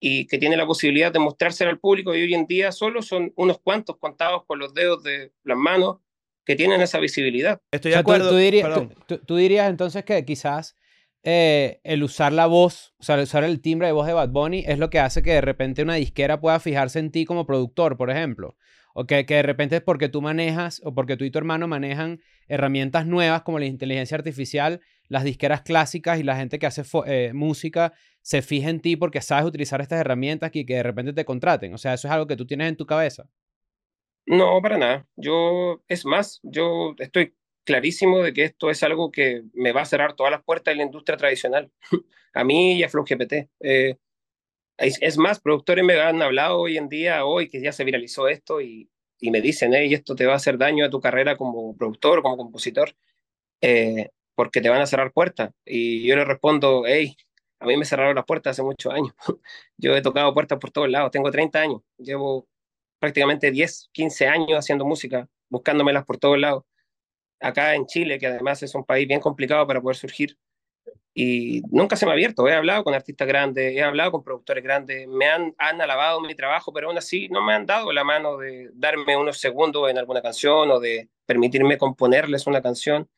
y que tiene la posibilidad de mostrarse al público y hoy en día solo son unos cuantos contados con los dedos de las manos que tienen esa visibilidad. Estoy de acuerdo. Tú, dirías, tú, dirías, entonces que quizás eh, el usar la voz, o sea, el usar el timbre de voz de Bad Bunny es lo que hace que de repente una disquera pueda fijarse en ti como productor, por ejemplo. O que, que de repente es porque tú manejas o porque tú y tu hermano manejan herramientas nuevas como la inteligencia artificial, las disqueras clásicas y la gente que hace eh, música se fija en ti porque sabes utilizar estas herramientas y que de repente te contraten. O sea, eso es algo que tú tienes en tu cabeza. No, para nada. Yo, es más, yo estoy clarísimo de que esto es algo que me va a cerrar todas las puertas de la industria tradicional. a mí y a Flow GPT. Eh, es, más, productores me han hablado hoy en día, hoy que ya se viralizó esto y, y me dicen, hey, esto te va a hacer daño a tu carrera como productor, como compositor, eh, porque te van a cerrar puertas. Y yo le respondo, hey, a mí me cerraron las puertas hace muchos años. Yo he tocado puertas por todos lados. Tengo 30 años. Llevo prácticamente 10, 15 años haciendo música, buscándomelas por todos lados. Acá en Chile, que además es un país bien complicado para poder surgir. Y nunca se me ha abierto. He hablado con artistas grandes, he hablado con productores grandes, me han, han alabado mi trabajo, pero aún así no me han dado la mano de darme unos segundos en alguna canción o de permitirme componerles una canción.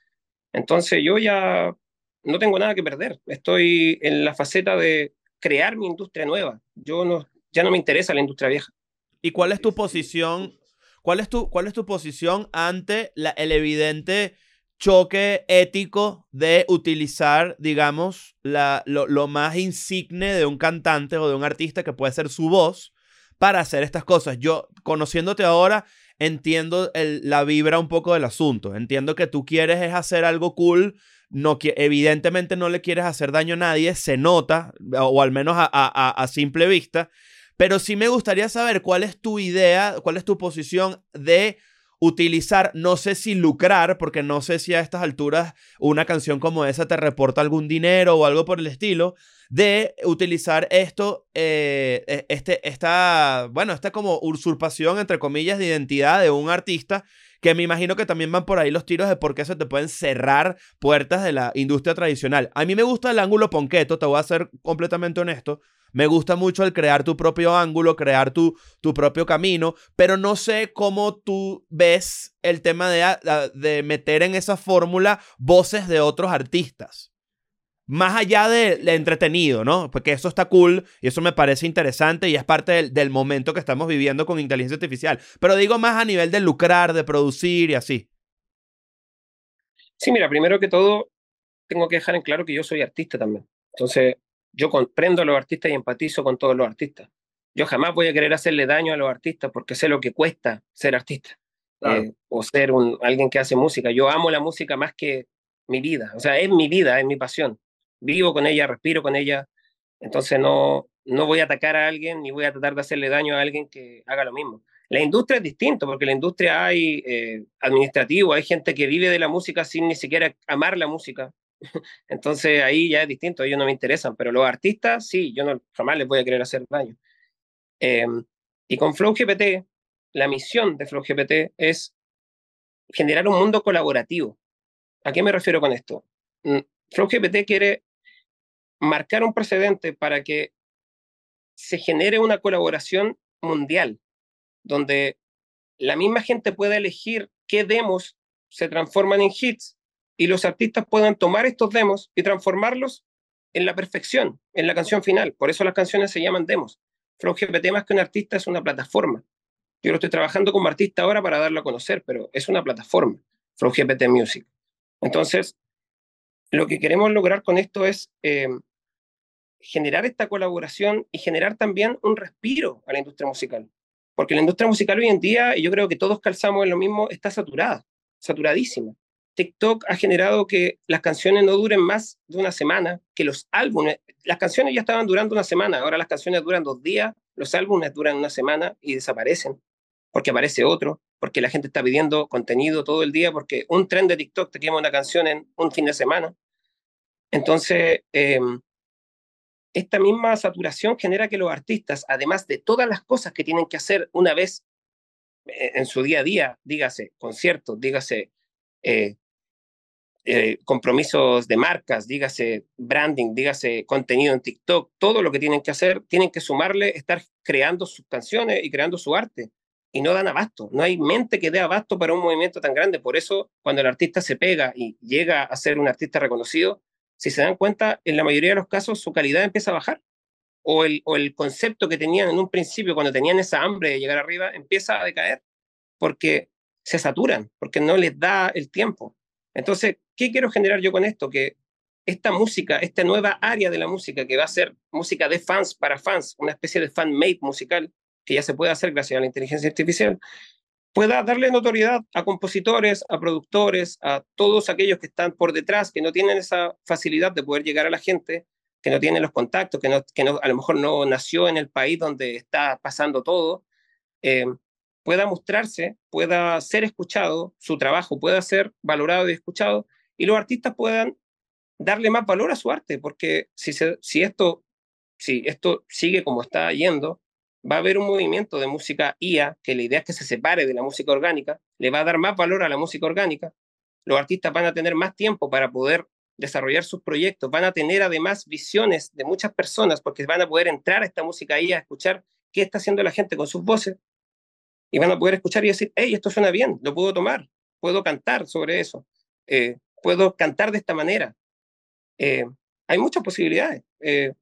Entonces yo ya no tengo nada que perder. Estoy en la faceta de crear mi industria nueva. Yo no, ya no me interesa la industria vieja. ¿Y cuál es tu posición? ¿Cuál es tu, cuál es tu posición ante la, el evidente choque ético de utilizar, digamos, la, lo, más insigne de un cantante o de un artista que puede ser su voz para hacer estas cosas? Yo, conociéndote ahora, entiendo el, la vibra un poco del asunto. Entiendo que tú quieres es hacer algo cool no, evidentemente no le quieres hacer daño a nadie, se nota, o al menos a, a, simple vista, pero sí me gustaría saber cuál es tu idea, cuál es tu posición de utilizar, no sé si lucrar, porque no sé si a estas alturas una canción como esa te reporta algún dinero o algo por el estilo, de utilizar esto, eh, e, este, esta, bueno, esta como usurpación, entre comillas, de identidad de un artista que me imagino que también van por ahí los tiros de por qué se te pueden cerrar puertas de la industria tradicional. A mí me gusta el ángulo ponqueto, te voy a ser completamente honesto. Me gusta mucho el crear tu propio ángulo, crear tu, tu propio camino, pero no sé cómo tú ves el tema de, de meter en esa fórmula voces de otros artistas. más allá de, de entretenido, ¿no? Porque eso está cool y eso me parece interesante y es parte del, del momento que estamos viviendo con inteligencia artificial. Pero digo más a nivel de lucrar, de producir y así. Sí, mira, primero que todo, tengo que dejar en claro que yo soy artista también. Entonces, yo comprendo a los artistas y empatizo con todos los artistas. Yo jamás voy a querer hacerle daño a los artistas porque sé lo que cuesta ser artista Claro. eh, o ser un, alguien que hace música. Yo amo la música más que mi vida. O sea, es mi vida, es mi pasión. Vivo con ella, respiro con ella. Entonces no, no voy a atacar a alguien ni voy a tratar de hacerle daño a alguien que haga lo mismo. La industria es distinto porque en la industria hay eh, administrativo, hay gente que vive de la música sin ni siquiera amar la música. Entonces ahí ya es distinto, ellos no me interesan, pero los artistas sí, yo no, jamás les voy a querer hacer daño. Eh, y con Flow GPT, la misión de Flow GPT es generar un mundo colaborativo. ¿A qué me refiero con esto? Mm, Flow GPT quiere marcar un precedente para que se genere una colaboración mundial, donde la misma gente pueda elegir qué demos se transforman en hits y los artistas puedan tomar estos demos y transformarlos en la perfección, en la canción final. Por eso las canciones se llaman demos. Flow GPT más que un artista es una plataforma. Yo lo estoy trabajando como artista ahora para darlo a conocer, pero es una plataforma, Flow GPT Music. Entonces, lo que queremos lograr con esto es eh, generar esta colaboración y generar también un respiro a la industria musical. Porque la industria musical hoy en día, y yo creo que todos calzamos en lo mismo, está saturada, saturadísima. TikTok ha generado que las canciones no duren más de una semana, que los álbumes, las canciones ya estaban durando una semana, ahora las canciones duran dos días, los álbumes duran una semana y desaparecen, porque aparece otro, porque la gente está pidiendo contenido todo el día, porque un tren de TikTok te quema una canción en un fin de semana. Entonces, eh, esta misma saturación genera que los artistas, además de todas las cosas que tienen que hacer una vez eh, en su día a día, dígase conciertos, dígase eh, eh, compromisos de marcas, dígase branding, dígase contenido en TikTok, todo lo que tienen que hacer, tienen que sumarle estar creando sus canciones y creando su arte. Y no dan abasto, no hay mente que dé abasto para un movimiento tan grande. Por eso, cuando el artista se pega y llega a ser un artista reconocido, si se dan cuenta, en la mayoría de los casos su calidad empieza a bajar. O el, o el concepto que tenían en un principio, cuando tenían esa hambre de llegar arriba, empieza a decaer porque se saturan, porque no les da el tiempo. Entonces, ¿qué quiero generar yo con esto? Que esta música, esta nueva área de la música, que va a ser música de fans para fans, una especie de fan-made musical, que ya se puede hacer gracias a la inteligencia artificial, pueda darle notoriedad a compositores, a productores, a todos aquellos que están por detrás, que no tienen esa facilidad de poder llegar a la gente, que no tienen los contactos, que, no, que no, a lo mejor no nació en el país donde está pasando todo, eh, pueda mostrarse, pueda ser escuchado, su trabajo pueda ser valorado y escuchado, y los artistas puedan darle más valor a su arte, porque si, se, si, esto, si esto sigue como está yendo, va a haber un movimiento de música IA, que la idea es que se separe de la música orgánica, le va a dar más valor a la música orgánica, los artistas van a tener más tiempo para poder desarrollar sus proyectos, van a tener además visiones de muchas personas, porque van a poder entrar a esta música IA, escuchar qué está haciendo la gente con sus voces, y van a poder escuchar y decir, hey, esto suena bien, lo puedo tomar, puedo cantar sobre eso, eh, puedo cantar de esta manera. Eh, hay muchas posibilidades. Eh,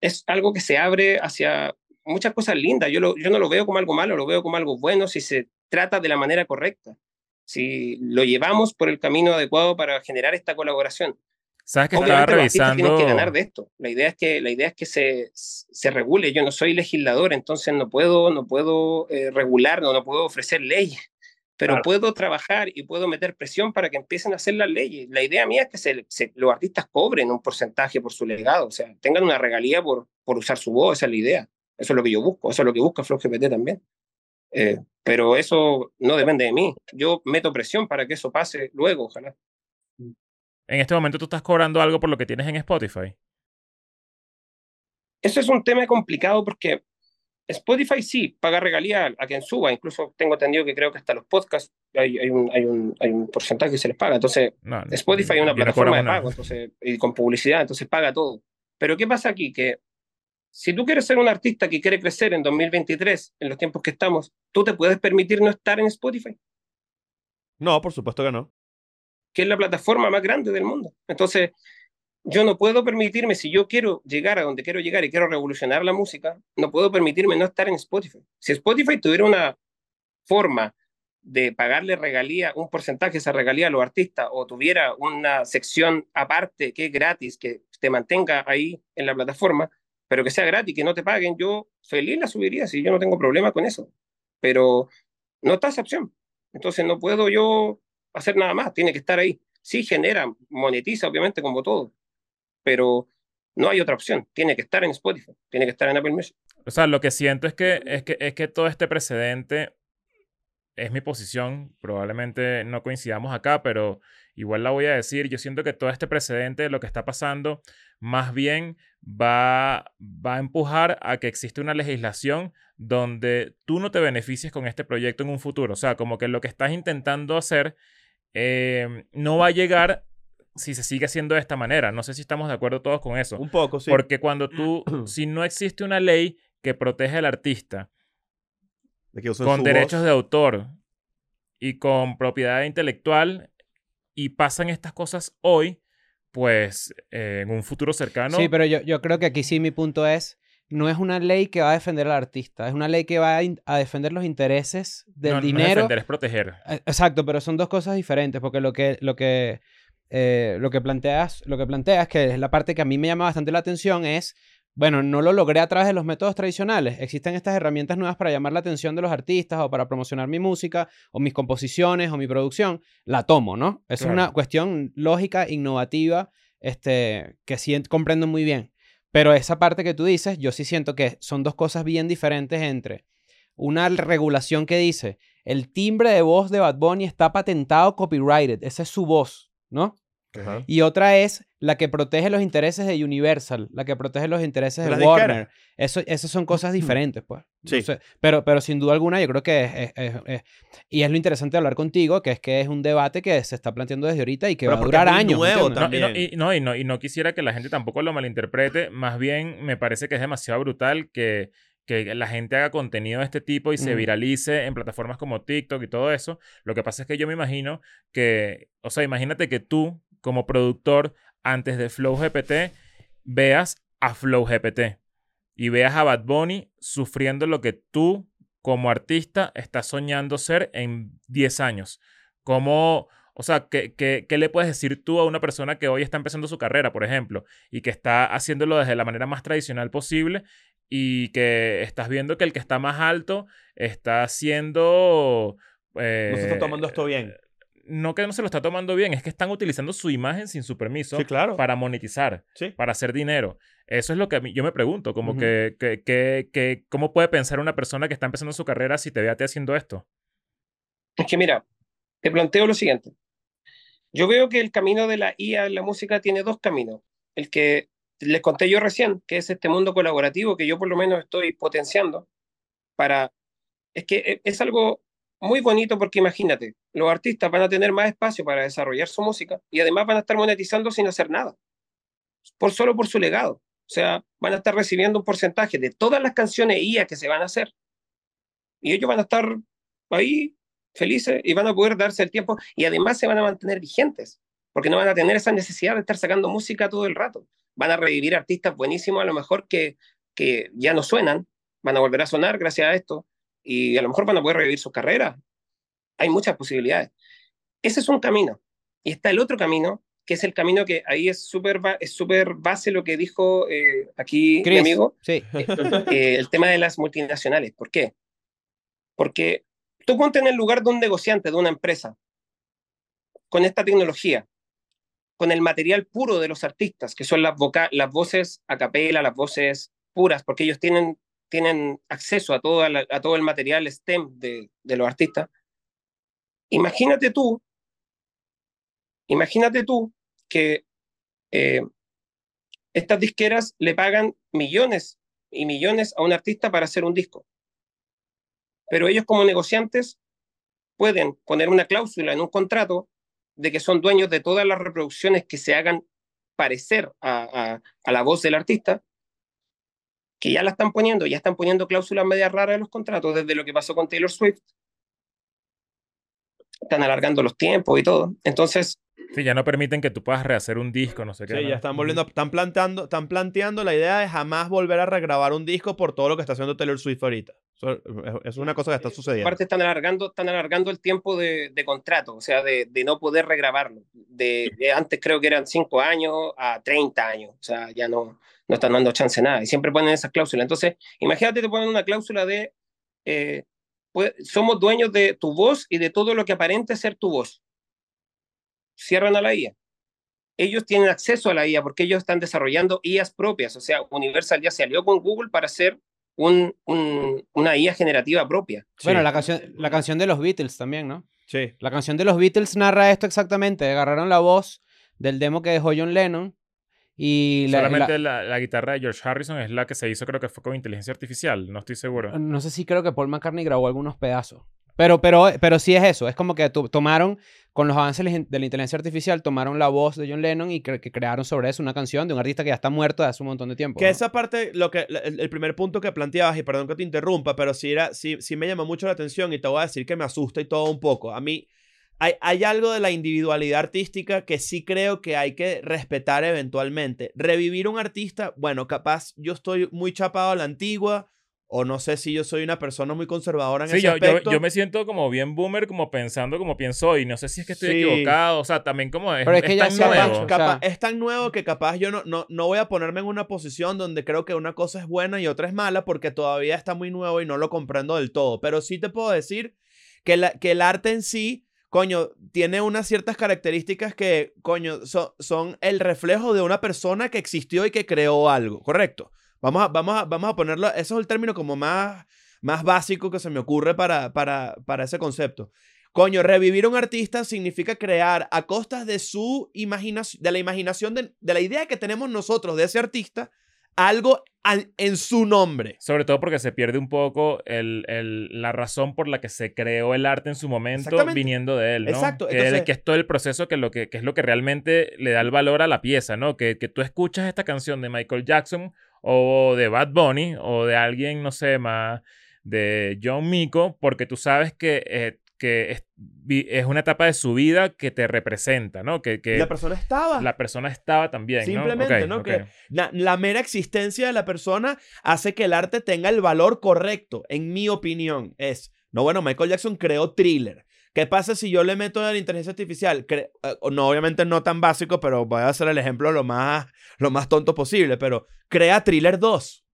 es algo que se abre hacia muchas cosas lindas. Yo, lo, yo no lo veo como algo malo, lo veo como algo bueno si se trata de la manera correcta, si lo llevamos por el camino adecuado para generar esta colaboración. ¿Sabes que estaba revisando? que ganar de esto. La idea es que, la idea es que se, se regule. Yo no soy legislador, entonces no puedo, no puedo eh, regular, no, no puedo ofrecer leyes, pero Claro. puedo trabajar y puedo meter presión para que empiecen a hacer las leyes. La idea mía es que se, se- los artistas cobren un porcentaje por su legado, o sea, tengan una regalía por, por usar su voz, esa es la idea. Eso es lo que yo busco, eso es lo que busca Flow GPT también. Eh, pero eso no depende de mí. Yo meto presión para que eso pase luego, ojalá. En este momento tú estás cobrando algo por lo que tienes en Spotify. Eso es un tema complicado porque Spotify sí paga regalía a quien suba, incluso tengo entendido que creo que hasta los podcasts hay, hay, un, hay, un, hay un porcentaje que se les paga. Entonces, No, Spotify es una plataforma de pago, entonces, y con publicidad, entonces paga todo. Pero ¿qué pasa aquí? Que si tú quieres ser un artista que quiere crecer en 2023, en los tiempos que estamos, tú te puedes permitir no estar en Spotify, No, por supuesto que no. que es la plataforma más grande del mundo. Entonces, yo no puedo permitirme, si yo quiero llegar a donde quiero llegar y quiero revolucionar la música, no puedo permitirme no estar en Spotify. Si Spotify tuviera una forma de pagarle regalía, un porcentaje de esa regalía a los artistas, o tuviera una sección aparte que es gratis, que te mantenga ahí en la plataforma, pero que sea gratis, que no te paguen, yo feliz la subiría, si yo no tengo problema con eso. Pero no está esa opción. Entonces no puedo yo hacer nada más, tiene que estar ahí. Sí genera, monetiza, obviamente, como todo, pero no hay otra opción. Tiene que estar en Spotify, tiene que estar en Apple Music. O sea, lo que siento es que, es que, es que todo este precedente es mi posición. Probablemente no coincidamos acá, pero igual la voy a decir. Yo siento que todo este precedente de lo que está pasando, más bien va, va a empujar a que existe una legislación donde tú no te beneficies con este proyecto en un futuro. O sea, como que lo que estás intentando hacer eh, no va a llegar si se sigue haciendo de esta manera. No sé si estamos de acuerdo todos con eso. Un poco, sí. Porque cuando tú, si no existe una ley que protege al artista De que usen con derechos voz. de autor y con propiedad intelectual y pasan estas cosas hoy, pues eh, en un futuro cercano... Sí, pero yo, yo creo que aquí sí mi punto es, no es una ley que va a defender al artista, es una ley que va a, defender los intereses del no- no es dinero. defender, es proteger. Eh, Exacto, pero son dos cosas diferentes, porque lo que, lo que, eh, lo que planteas, lo que planteas, que es la parte que a mí me llama bastante la atención, es, bueno, no lo logré a través de los métodos tradicionales. Existen estas herramientas nuevas para llamar la atención de los artistas o para promocionar mi música o mis composiciones o mi producción. La tomo, ¿no? Esa es Claro. una cuestión lógica, innovativa, este, que sí comprendo muy bien. Pero esa parte que tú dices, yo sí siento que son dos cosas bien diferentes entre una regulación que dice el timbre de voz de Bad Bunny está patentado copyrighted, esa es su voz, ¿no? Ajá. Y otra es la que protege los intereses de Universal, la que protege los intereses de Warner. Eso, esas son cosas diferentes, pues. Sí. No sé, pero, pero sin duda alguna yo creo que es, es- es- es- Y es lo interesante de hablar contigo, que es que es un debate que se está planteando desde ahorita y que Pero va a durar muy años. ¿me nuevo entiendes? No, y, no, también. y, no, y, no, y no quisiera que la gente tampoco lo malinterprete. Más bien, me parece que es demasiado brutal que, que la gente haga contenido de este tipo y se Mm. viralice en plataformas como TikTok y todo eso. Lo que pasa es que yo me imagino que, o sea, imagínate que tú, como productor, antes de Flow GPT, veas a Flow GPT y veas a Bad Bunny sufriendo lo que tú, como artista, estás soñando ser en 10 años. ¿Cómo, o sea, ¿qué, qué, qué le puedes decir tú a una persona que hoy está empezando su carrera, por ejemplo, y que está haciéndolo desde la manera más tradicional posible y que estás viendo que el que está más alto está haciendo... eh, No se está tomando esto bien. No que no se lo está tomando bien, es que están utilizando su imagen sin su permiso Sí, claro. para monetizar, Sí. para hacer dinero. Eso es lo que a mí- yo me pregunto, como que, que, que- ¿cómo puede pensar una persona que está empezando su carrera si te ve a ti haciendo esto? Es que mira, te planteo lo siguiente. Yo veo que el camino de la IA en la música tiene dos caminos. El que les conté yo recién, que es este mundo colaborativo que yo por lo menos estoy potenciando para... Es que e- es algo muy bonito porque imagínate, los artistas van a tener más espacio para desarrollar su música y además van a estar monetizando sin hacer nada, por solo por su legado. O sea, van a estar recibiendo un porcentaje de todas las canciones IA que se van a hacer. Y ellos van a estar ahí felices y van a poder darse el tiempo y además se van a mantener vigentes, porque no van a tener esa necesidad de estar sacando música todo el rato. Van a revivir artistas buenísimos, a lo mejor que, que ya no suenan, van a volver a sonar gracias a esto y a lo mejor van a poder revivir sus carreras. Hay muchas posibilidades. Ese es un camino. Y está el otro camino, que es el camino que ahí es súper es súper base lo que dijo eh, aquí mi Chris, amigo, Sí. eh, el tema de las multinacionales. ¿Por qué? Porque tú ponte en el lugar de un negociante, de una empresa, con esta tecnología, con el material puro de los artistas, que son las, voca- las voces a capela, las voces puras, porque ellos tienen, tienen acceso a, toda la- a todo el material STEM de, los artistas. Imagínate tú, imagínate tú que eh, estas disqueras le pagan millones y millones a un artista para hacer un disco. Pero ellos como negociantes pueden poner una cláusula en un contrato de que son dueños de todas las reproducciones que se hagan parecer a- a la voz del artista, que ya la están poniendo, ya están poniendo cláusulas media raras en los contratos, desde lo que pasó con Taylor Swift. Están alargando los tiempos y todo. Entonces, Sí, ya no permiten que tú puedas rehacer un disco, no sé qué. Sí, ¿no? ya están volviendo, están planteando, están planteando la idea de jamás volver a regrabar un disco por todo lo que está haciendo Taylor Swift ahorita. Eso es- es una cosa que está sucediendo. Aparte están alargando, están alargando el tiempo de, de contrato, o sea, de, de no poder regrabarlo. De, de antes creo que eran 5 años a 30 años, o sea, ya no, no están dando chance a nada. Y siempre ponen esas cláusulas. Entonces, imagínate, te ponen una cláusula de, eh, pues, somos dueños de tu voz y de todo lo que aparente ser tu voz. Cierran a la IA. Ellos tienen acceso a la IA porque ellos están desarrollando IAs propias, o sea, Universal ya se alió con Google para hacer un, un- una IA generativa propia. Bueno, Sí. la canción, la canción de los Beatles también, ¿no? Sí. La canción de los Beatles narra esto exactamente. Agarraron la voz del demo que dejó John Lennon y la, Solamente la- la, la guitarra de George Harrison es la que se hizo, creo que fue con inteligencia artificial, no estoy seguro. no sé si creo que Paul McCartney grabó algunos pedazos. Pero, pero, pero sí es eso. Es como que to- tomaron, con los avances de la inteligencia artificial, tomaron la voz de John Lennon y cre- que crearon sobre eso una canción de un artista que ya está muerto de hace un montón de tiempo. Que ¿no? esa parte, lo que, el, el primer punto que planteabas, y perdón que te interrumpa, pero sí, era, sí, sí me llamó mucho la atención y te voy a decir que me asusta y todo un poco. A mí hay, hay algo de la individualidad artística que sí creo que hay que respetar eventualmente. Revivir un artista, bueno, capaz yo estoy muy chapado a la antigua, o no sé si yo soy una persona muy conservadora en Sí, ese yo, yo, aspecto. yo me siento como bien boomer, como pensando como pienso y no sé si es que estoy Sí. equivocado, o sea, también como es, Pero es que ya tan nuevo. Capaz- o sea- es tan nuevo que capaz yo no, no, no voy a ponerme en una posición donde creo que una cosa es buena y otra es mala porque todavía está muy nuevo y no lo comprendo del todo. Pero sí te puedo decir que, la, que el arte en sí, coño, tiene unas ciertas características que, coño, so- son el reflejo de una persona que existió y que creó algo, ¿correcto? Vamos a, vamos a, vamos a ponerlo, eso es el término como más, más básico que se me ocurre para, para, para ese concepto. Coño, revivir un artista significa crear a costas de su imaginación, de la imaginación, de, de la idea que tenemos nosotros de ese artista, algo al- en su nombre. Sobre todo porque se pierde un poco el, el- la razón por la que se creó el arte en su momento viniendo de él, ¿no? Exacto, Que, entonces- que es todo el proceso que, lo que, que es lo que realmente le da el valor a la pieza, ¿no? Que, que tú escuchas esta canción de Michael Jackson o de Bad Bunny o de alguien, no sé, más de John Mico, porque tú sabes que, eh, que es, es una etapa de su vida que te representa, ¿no? Que, que la persona estaba. la persona estaba también, Simplemente, ¿no? ¿no? Ok, Que la, la mera existencia de la persona hace que el arte tenga el valor correcto, en mi opinión. Es, no, bueno, Michael Jackson creó thriller. ¿Qué pasa si yo le meto a la inteligencia artificial? Cre- eh, no, obviamente no tan básico, pero voy a hacer el ejemplo lo más, lo más tonto posible, pero crea Thriller 2.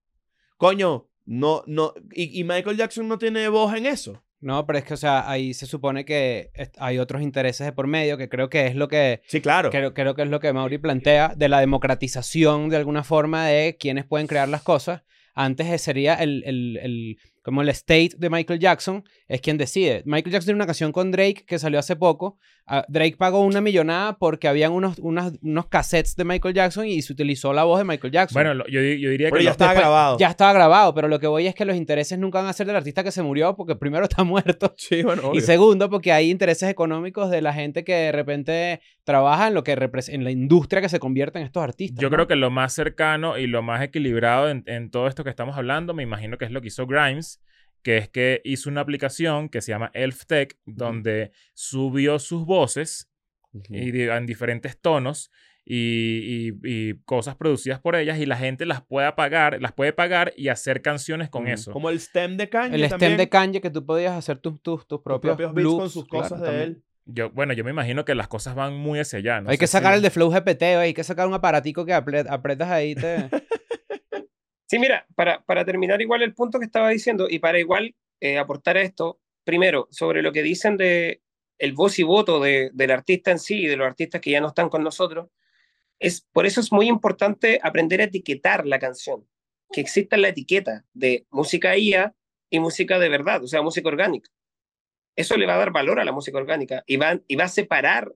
Coño, no, no, y, y Michael Jackson no tiene voz en eso. No, pero es que, o sea, ahí se supone que hay otros intereses de por medio, que creo que es lo que, Sí, claro. creo, creo que es lo que Mauri plantea, de la democratización de alguna forma de quienes pueden crear las cosas. Antes eh, sería el, el, el- como el state de Michael Jackson, es quien decide. Michael Jackson tiene una canción con Drake que salió hace poco. Ah, Drake pagó una millonada porque habían unos, unas- unos cassettes de Michael Jackson y se utilizó la voz de Michael Jackson. Bueno, lo- yo, yo diría Pero que ya Después- grabado. Ya estaba grabado, pero lo que voy es que los intereses nunca van a ser del artista que se murió porque primero está muerto. Sí, bueno, Y segundo, porque hay intereses económicos de la gente que de repente trabaja en lo que en la industria que se convierte en estos artistas. Yo ¿no? creo que lo más cercano y lo más equilibrado en, en todo esto que estamos hablando, me imagino que es lo que hizo Grimes, que es que hizo una aplicación que se llama ElfTech, donde subió sus voces y di- en diferentes tonos y, y- y cosas producidas por ellas y la gente las puede pagar, las puede pagar y hacer canciones con Ujú. eso. Como el stem de Kanye el stem también. de Kanye que tú podías hacer tus, tus, tus Tus propios, propios beats con loops, sus claro, cosas de también. él. Yo, bueno, yo me imagino que las cosas van muy hacia allá. no hay que sacar si- el de Flow GPT, hay que sacar un aparatico que apre- apretas ahí. Te... Sí, mira, para, para terminar igual el punto que estaba diciendo y para igual eh, aportar a esto, primero, sobre lo que dicen de el voz y voto de, del artista en sí y de los artistas que ya no están con nosotros, es, por eso es muy importante aprender a etiquetar la canción, que exista la etiqueta de música IA y música de verdad, o sea, música orgánica. Eso le va a dar valor a la música orgánica y va, y va a separar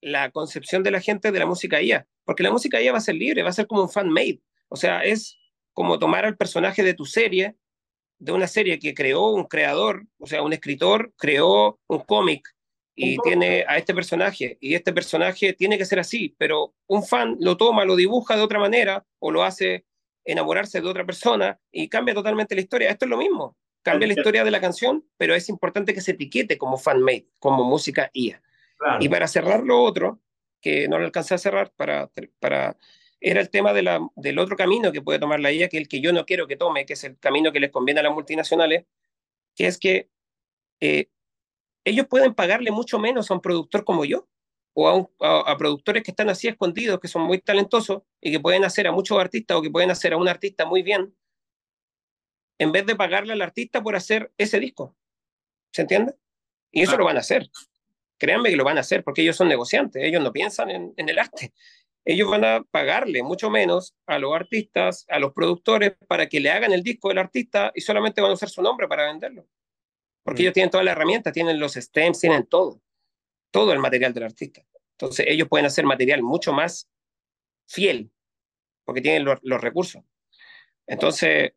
la concepción de la gente de la música IA, porque la música IA va a ser libre, va a ser como un fan-made, o sea, es como tomar al personaje de tu serie, de una serie que creó un creador, o sea, un escritor creó un cómic y tiene a este personaje, y este personaje tiene que ser así, pero un fan lo toma, lo dibuja de otra manera o lo hace enamorarse de otra persona y cambia totalmente la historia. Esto es lo mismo, cambia la historia de la canción, pero es importante que se etiquete como fan-made, como música IA. Y para cerrar lo otro, que no lo alcancé a cerrar para, para era el tema de la, del otro camino que puede tomar la IA, que es el que yo no quiero que tome, que es el camino que les conviene a las multinacionales, que es que eh, ellos pueden pagarle mucho menos a un productor como yo, o a, un- a- a productores que están así escondidos, que son muy talentosos y que pueden hacer a muchos artistas o que pueden hacer a un artista muy bien, en vez de pagarle al artista por hacer ese disco. ¿Se entiende? Y eso lo van a hacer. Créanme que lo van a hacer porque ellos son negociantes, ellos no piensan en, en el arte. Ellos van a pagarle mucho menos a los artistas, a los productores, para que le hagan el disco del artista y solamente van a usar su nombre para venderlo. Porque Mm. ellos tienen todas las herramientas, tienen los stems, tienen todo, todo el material del artista. Entonces ellos pueden hacer material mucho más fiel, porque tienen los, los recursos. Entonces,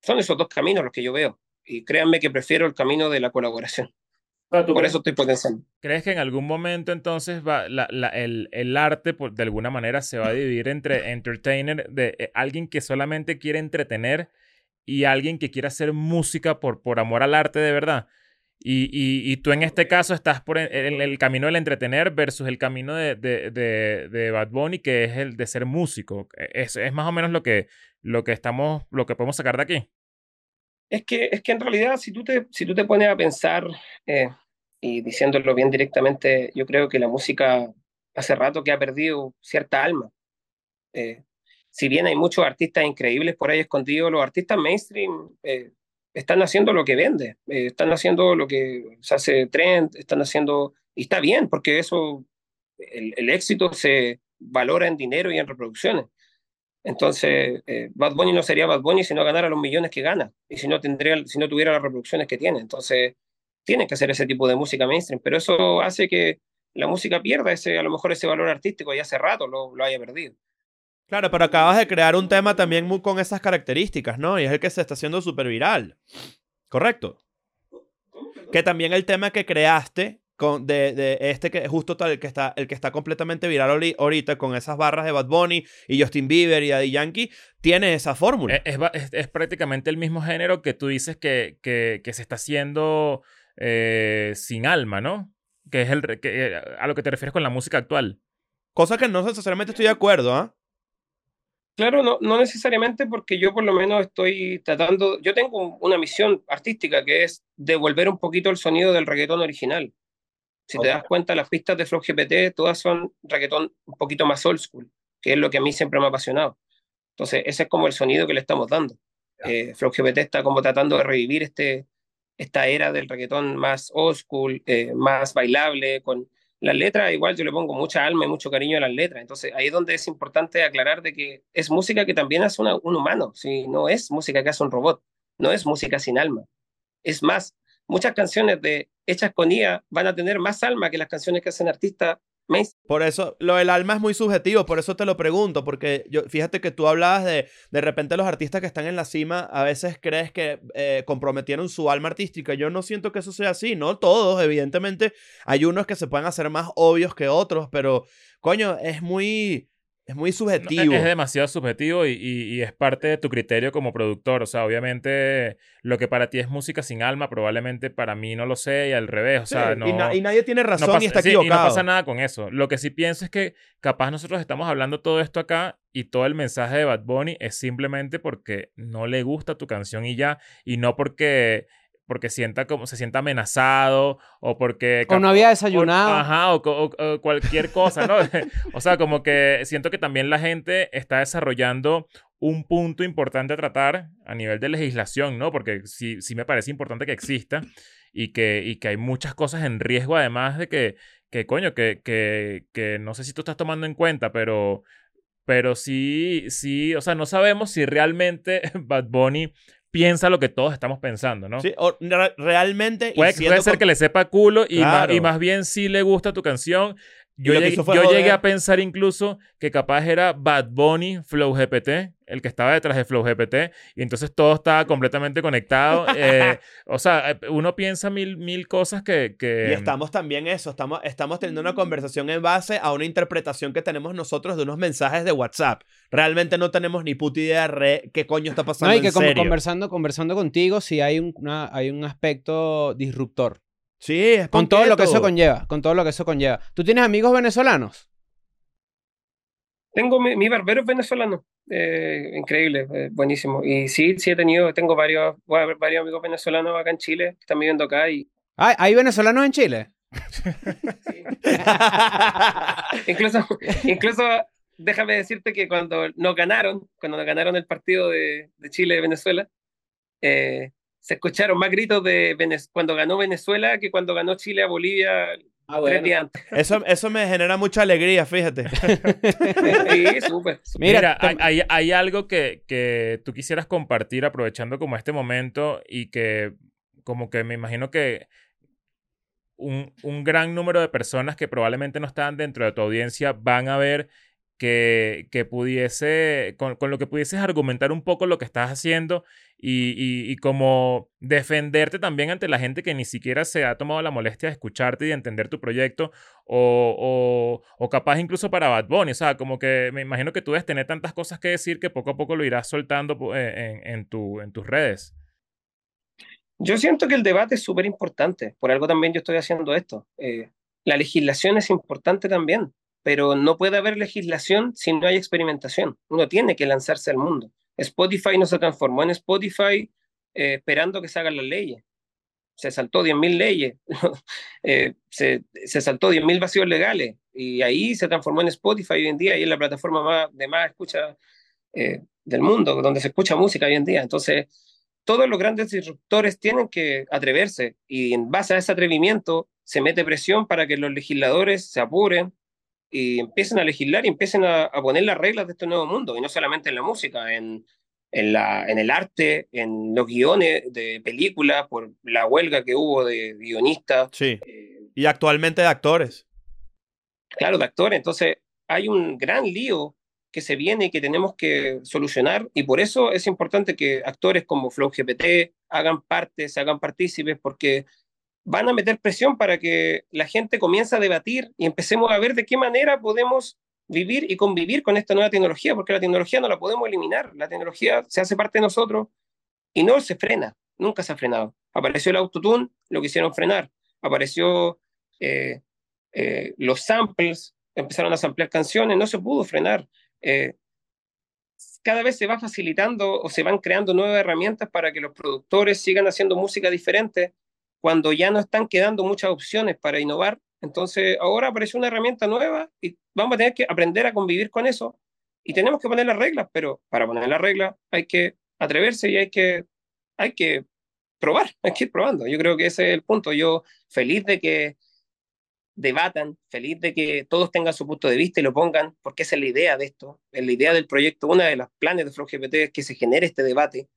son esos dos caminos los que yo veo. Y créanme que prefiero el camino de la colaboración. Por eso estoy. ¿Crees que en algún momento entonces va, la- la- el, el arte por- de alguna manera se va a dividir entre entertainer, de eh, alguien que solamente quiere entretener y alguien que quiere hacer música por, por amor al arte de verdad? Y, y, y tú en este caso estás por el, el- el camino del entretener versus el camino de, de, de, de Bad Bunny, que es el de ser músico. Es, es más o menos lo que, lo que estamos, lo que podemos sacar de aquí. Es que, es que en realidad, si tú te, si tú te pones a pensar, eh, y diciéndolo bien directamente, yo creo que la música hace rato que ha perdido cierta alma. Eh, si bien hay muchos artistas increíbles por ahí escondidos, los artistas mainstream eh, están haciendo lo que vende, están haciendo lo que se hace trend, están haciendo, y está bien, porque eso, el, el éxito se valora en dinero y en reproducciones. Entonces, eh, Bad Bunny no sería Bad Bunny si no ganara los millones que gana y si no, tendría, si no tuviera las reproducciones que tiene. Entonces, tienen que hacer ese tipo de música mainstream, pero eso hace que la música pierda ese, a lo mejor ese valor artístico y hace rato lo, lo haya perdido. Claro, pero acabas de crear un tema también muy con esas características, ¿no? Y es el que se está haciendo súper viral. ¿Correcto? Que también el tema que creaste con, de, de este que justo tal, el que está, el que está completamente viral ahori- ahorita con esas barras de Bad Bunny y Justin Bieber y Daddy Yankee, tiene esa fórmula. Es, es es- es prácticamente el mismo género que tú dices que, que, que se está haciendo eh, sin alma, ¿no? Que es el, que, eh, a lo que te refieres con la música actual. Cosa que no necesariamente estoy de acuerdo, ¿ah? Claro, no, no necesariamente porque yo por lo menos estoy tratando, yo tengo una misión artística que es devolver un poquito el sonido del reggaetón original. Si te das cuenta, las pistas de Flow GPT todas son reggaetón un poquito más old school, que es lo que a mí siempre me ha apasionado. Entonces, ese es como el sonido que le estamos dando. Eh, Flow GPT está como tratando de revivir este, esta era del reggaetón más old school, eh, más bailable, con las letras, igual yo le pongo mucha alma y mucho cariño a las letras. Entonces, ahí es donde es importante aclarar de que es música que también hace una- un humano, si no es música que hace un robot, no es música sin alma. Es más, muchas canciones de, hechas con IA van a tener más alma que las canciones que hacen artistas. Por eso, lo del alma es muy subjetivo, por eso te lo pregunto, porque fíjate que tú hablabas de, de repente los artistas que están en la cima, a veces crees que eh, comprometieron su alma artística. Yo no siento que eso sea así, no todos, evidentemente hay unos que se pueden hacer más obvios que otros, pero coño, es muy, es muy No, subjetivo. Es demasiado subjetivo y, y- y es parte de tu criterio como productor. O sea, obviamente lo que para ti es música sin alma, probablemente para mí no lo sé y al revés. O Sí, sea, y, no... na- y nadie tiene no razón pasa, y está sí, equivocado. no pasa nada con eso. Lo que sí pienso es que capaz nosotros estamos hablando todo esto acá y todo el mensaje de Bad Bunny es simplemente porque no le gusta tu canción y ya, y no porque porque sienta como se sienta amenazado o porque O no había desayunado. o- ajá, o- o cualquier cosa, ¿no? o sea, como que siento que también la gente está desarrollando un punto importante a tratar a nivel de legislación, ¿no? Porque sí, sí me parece importante que exista y que, y que hay muchas cosas en riesgo, además de que, que coño, que, que, que no sé si tú estás tomando en cuenta, pero, pero sí, sí, o sea, no sabemos si realmente Bad Bunny piensa lo que todos estamos pensando, ¿no? Sí, o re- realmente. Puede, puede ser con- que le sepa culo y, más, Claro. y más bien sí le gusta tu canción. Yo, llegué, yo llegué joder. a pensar incluso que capaz era Bad Bunny Flow GPT, el que estaba detrás de Flow GPT, y entonces todo estaba completamente conectado. eh, o sea, eh, uno piensa mil, mil cosas que... que Y estamos también eso, estamos, estamos teniendo una conversación en base a una interpretación que tenemos nosotros de unos mensajes de WhatsApp. Realmente no tenemos ni puta idea de qué coño está pasando No, y que en como serio. conversando, conversando contigo, sí hay un, una- hay un aspecto disruptor. Sí, es Con todo lo que eso conlleva. Con todo lo que eso conlleva. ¿Tú tienes amigos venezolanos? Tengo mi, mi barbero es venezolano. eh, increíble, eh, buenísimo. Y sí, sí he tenido, tengo varios, voy a ver varios amigos venezolanos acá en Chile que están viviendo acá y Ah, ¿Hay venezolanos en Chile? incluso, incluso déjame decirte que cuando nos ganaron, cuando nos ganaron el partido de, de Chile-Venezuela, eh, se escucharon más gritos de Venez- cuando ganó Venezuela que cuando ganó Chile a Bolivia Ah, tres días antes. Eso, eso me genera mucha alegría, fíjate. Sí, súper. súper. Mira, Mira, hay, te- hay- hay algo que, que tú quisieras compartir aprovechando como este momento y que como que me imagino que un, un gran número de personas que probablemente no están dentro de tu audiencia van a ver que, que pudiese, con, con lo que pudieses argumentar un poco lo que estás haciendo y, y, y como defenderte también ante la gente que ni siquiera se ha tomado la molestia de escucharte y de entender tu proyecto o, o, o capaz incluso para Bad Bunny, o sea, como que me imagino que tú debes tener tantas cosas que decir que poco a poco lo irás soltando en, en, tu, en tus redes. Yo siento que el debate es súper importante, por algo también yo estoy haciendo esto. Eh, la legislación es importante también, pero no puede haber legislación si no hay experimentación. Uno tiene que lanzarse al mundo. Spotify no se transformó en Spotify eh, esperando que se hagan las leyes. Se saltó 10.000 leyes, eh, se, se saltó 10.000 vacíos legales y ahí se transformó en Spotify hoy en día y es la plataforma más, de más escucha eh, del mundo, donde se escucha música hoy en día. Entonces, todos los grandes disruptores tienen que atreverse y en base a ese atrevimiento se mete presión para que los legisladores se apuren y empiecen a legislar y empiecen a, a poner las reglas de este nuevo mundo, y no solamente en la música, en, en, la, en el arte, en los guiones de películas, por la huelga que hubo de guionistas, Sí. eh, Y actualmente de actores. claro, de actores. Entonces, hay un gran lío que se viene y que tenemos que solucionar, y por eso es importante que actores como Flow GPT hagan parte, se hagan partícipes, porque van a meter presión para que la gente comience a debatir y empecemos a ver de qué manera podemos vivir y convivir con esta nueva tecnología, porque la tecnología no la podemos eliminar, la tecnología se hace parte de nosotros y no se frena, nunca se ha frenado. Apareció el autotune, lo quisieron frenar, apareció eh, eh, los samples, empezaron a samplear canciones, no se pudo frenar. Eh, cada vez se va facilitando o se van creando nuevas herramientas para que los productores sigan haciendo música diferente cuando ya no están quedando muchas opciones para innovar. Entonces, ahora aparece una herramienta nueva y vamos a tener que aprender a convivir con eso y tenemos que poner las reglas, pero para poner las reglas hay que atreverse y hay que, hay que probar, hay que ir probando. Yo creo que ese es el punto. Yo feliz de que debatan, feliz de que todos tengan su punto de vista y lo pongan, porque esa es la idea de esto, es la idea del proyecto, una de las planes de Flow GPT es que se genere este debate,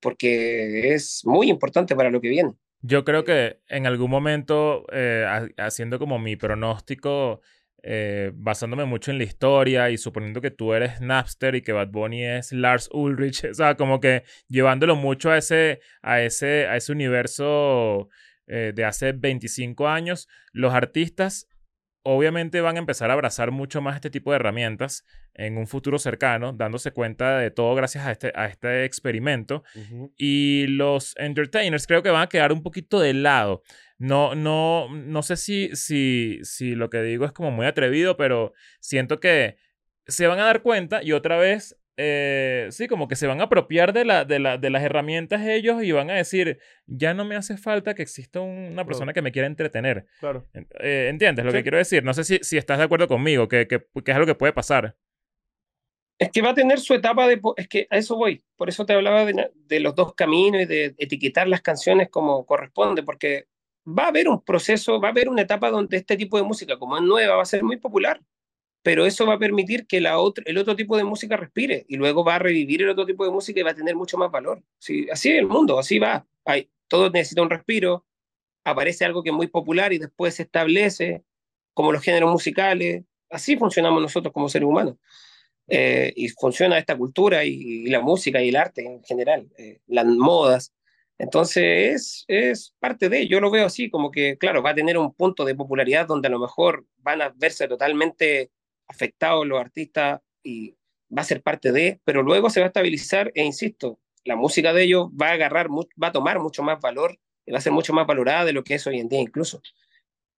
porque es muy importante para lo que viene. Yo creo que en algún momento, eh, ha- haciendo como mi pronóstico, eh, basándome mucho en la historia y suponiendo que tú eres Napster y que Bad Bunny es Lars Ulrich, o sea, como que llevándolo mucho a ese, a ese, a ese universo eh, de hace 25 años, los artistas obviamente van a empezar a abrazar mucho más este tipo de herramientas en un futuro cercano, dándose cuenta de todo gracias a este, a este experimento. Y los entertainers creo que van a quedar un poquito de lado. No, no, no sé si, si, si lo que digo es como muy atrevido, pero siento que se van a dar cuenta y otra vez, eh, sí, como que se van a apropiar de, la, de, la, de las herramientas ellos y van a decir, ya no me hace falta que exista un- una persona que me quiera entretener. Claro. Eh, ¿Entiendes lo Sí. que quiero decir? No sé si, si estás de acuerdo conmigo, que, que, que es algo que puede pasar. Es que va a tener su etapa de... Es que a eso voy. Por eso te hablaba de, de los dos caminos y de etiquetar las canciones como corresponde, porque va a haber un proceso, va a haber una etapa donde este tipo de música, como es nueva, va a ser muy popular. Pero eso va a permitir que la otra, el otro tipo de música respire y luego va a revivir el otro tipo de música y va a tener mucho más valor. Sí, así es el mundo, así va. Hay, todo necesita un respiro, aparece algo que es muy popular y después se establece, como los géneros musicales. Así funcionamos nosotros como seres humanos. Eh, y funciona esta cultura y, y, la música y el arte en general, eh, las modas. Entonces es, es parte de, yo lo veo así, como que, claro, va a tener un punto de popularidad donde a lo mejor van a verse totalmente afectados los artistas y va a ser parte de, pero luego se va a estabilizar e insisto, la música de ellos va a agarrar, va a tomar mucho más valor y va a ser mucho más valorada de lo que es hoy en día incluso.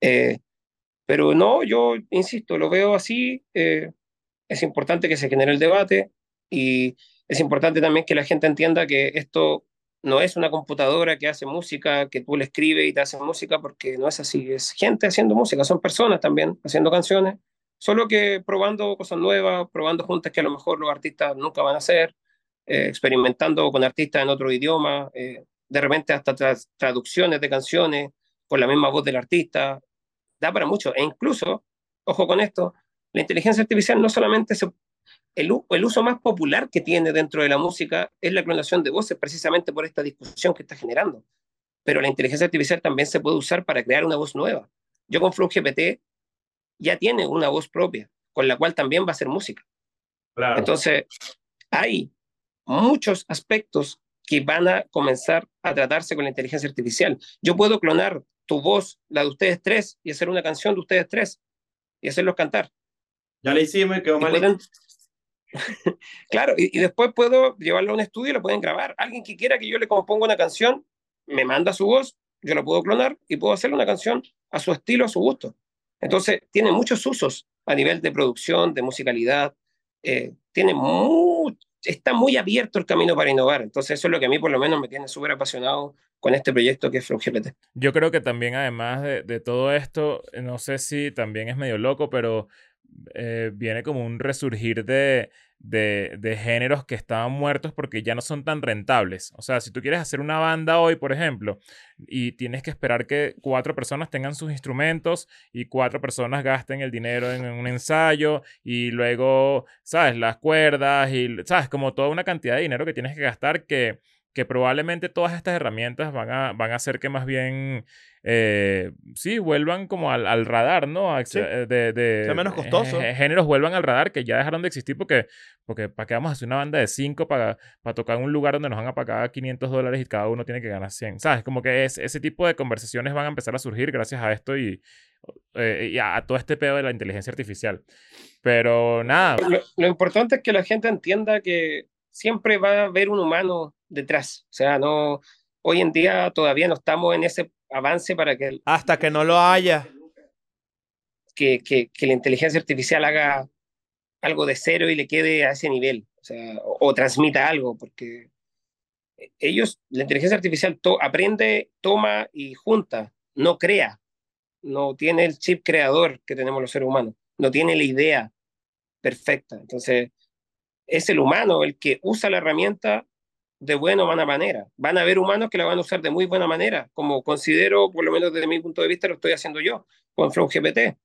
Eh, pero no, yo insisto, lo veo así. Eh, es importante que se genere el debate y es importante también que la gente entienda que esto no es una computadora que hace música, que tú le escribes y te hace música, porque no es así, es gente haciendo música, son personas también haciendo canciones, solo que probando cosas nuevas, probando juntas que a lo mejor los artistas nunca van a hacer, eh, experimentando con artistas en otro idioma, eh, de repente hasta tras- traducciones de canciones con la misma voz del artista, da para mucho, e incluso, ojo con esto, la inteligencia artificial no solamente se el, el uso más popular que tiene dentro de la música es la clonación de voces, precisamente por esta discusión que está generando. Pero la inteligencia artificial también se puede usar para crear una voz nueva. Yo con FlowGPT ya tiene una voz propia, con la cual también va a hacer música. Claro. Entonces, hay muchos aspectos que van a comenzar a tratarse con la inteligencia artificial. Yo puedo clonar tu voz, la de ustedes tres, y hacer una canción de ustedes tres, y hacerlos cantar. ya le hicimos quedó mal. pueden- claro, y, y después puedo llevarlo a un estudio y lo pueden grabar. Alguien que quiera que yo le componga una canción, me manda su voz, yo la puedo clonar y puedo hacerle una canción a su estilo, a su gusto. Entonces, tiene muchos usos a nivel de producción, de musicalidad. eh, tiene mu- está muy abierto el camino para innovar. Entonces, eso es lo que a mí por lo menos me tiene súper apasionado con este proyecto que es FlowGPT. Yo creo que también, además de, de todo esto, no sé si también es medio loco, pero eh, viene como un resurgir de, de, de géneros que estaban muertos porque ya no son tan rentables. O sea, si tú quieres hacer una banda hoy, por ejemplo, y tienes que esperar que cuatro personas tengan sus instrumentos y cuatro personas gasten el dinero en un ensayo y luego, ¿sabes? Las cuerdas y, ¿sabes? Como toda una cantidad de dinero que tienes que gastar que que probablemente todas estas herramientas van a, van a hacer que más bien, eh, sí, vuelvan como al, al radar, ¿no? A- Sí. de, de- Sea menos costoso. eh, géneros vuelvan al radar que ya dejaron de existir porque, porque ¿para qué vamos a hacer una banda de cinco para, para tocar en un lugar donde nos van a pagar 500 dólares y cada uno tiene que ganar 100? ¿Sabes? Como que es, ese tipo de conversaciones van a empezar a surgir gracias a esto y, eh, y a, a todo este pedo de la inteligencia artificial. Pero nada, Lo, lo importante es que la gente entienda que siempre va a haber un humano detrás. O sea, no, hoy en día todavía no estamos en ese avance para que, el- Hasta que no lo haya. que, que, que la inteligencia artificial haga algo de cero y le quede a ese nivel. O sea, o, o transmita algo, porque ellos, la inteligencia artificial to- aprende, toma y junta, no crea. No tiene el chip creador que tenemos los seres humanos. No tiene la idea perfecta. Entonces, es el humano el que usa la herramienta de buena o mala manera. Van a haber humanos que la van a usar de muy buena manera, como considero, por lo menos desde mi punto de vista, lo estoy haciendo yo con FlowGPT.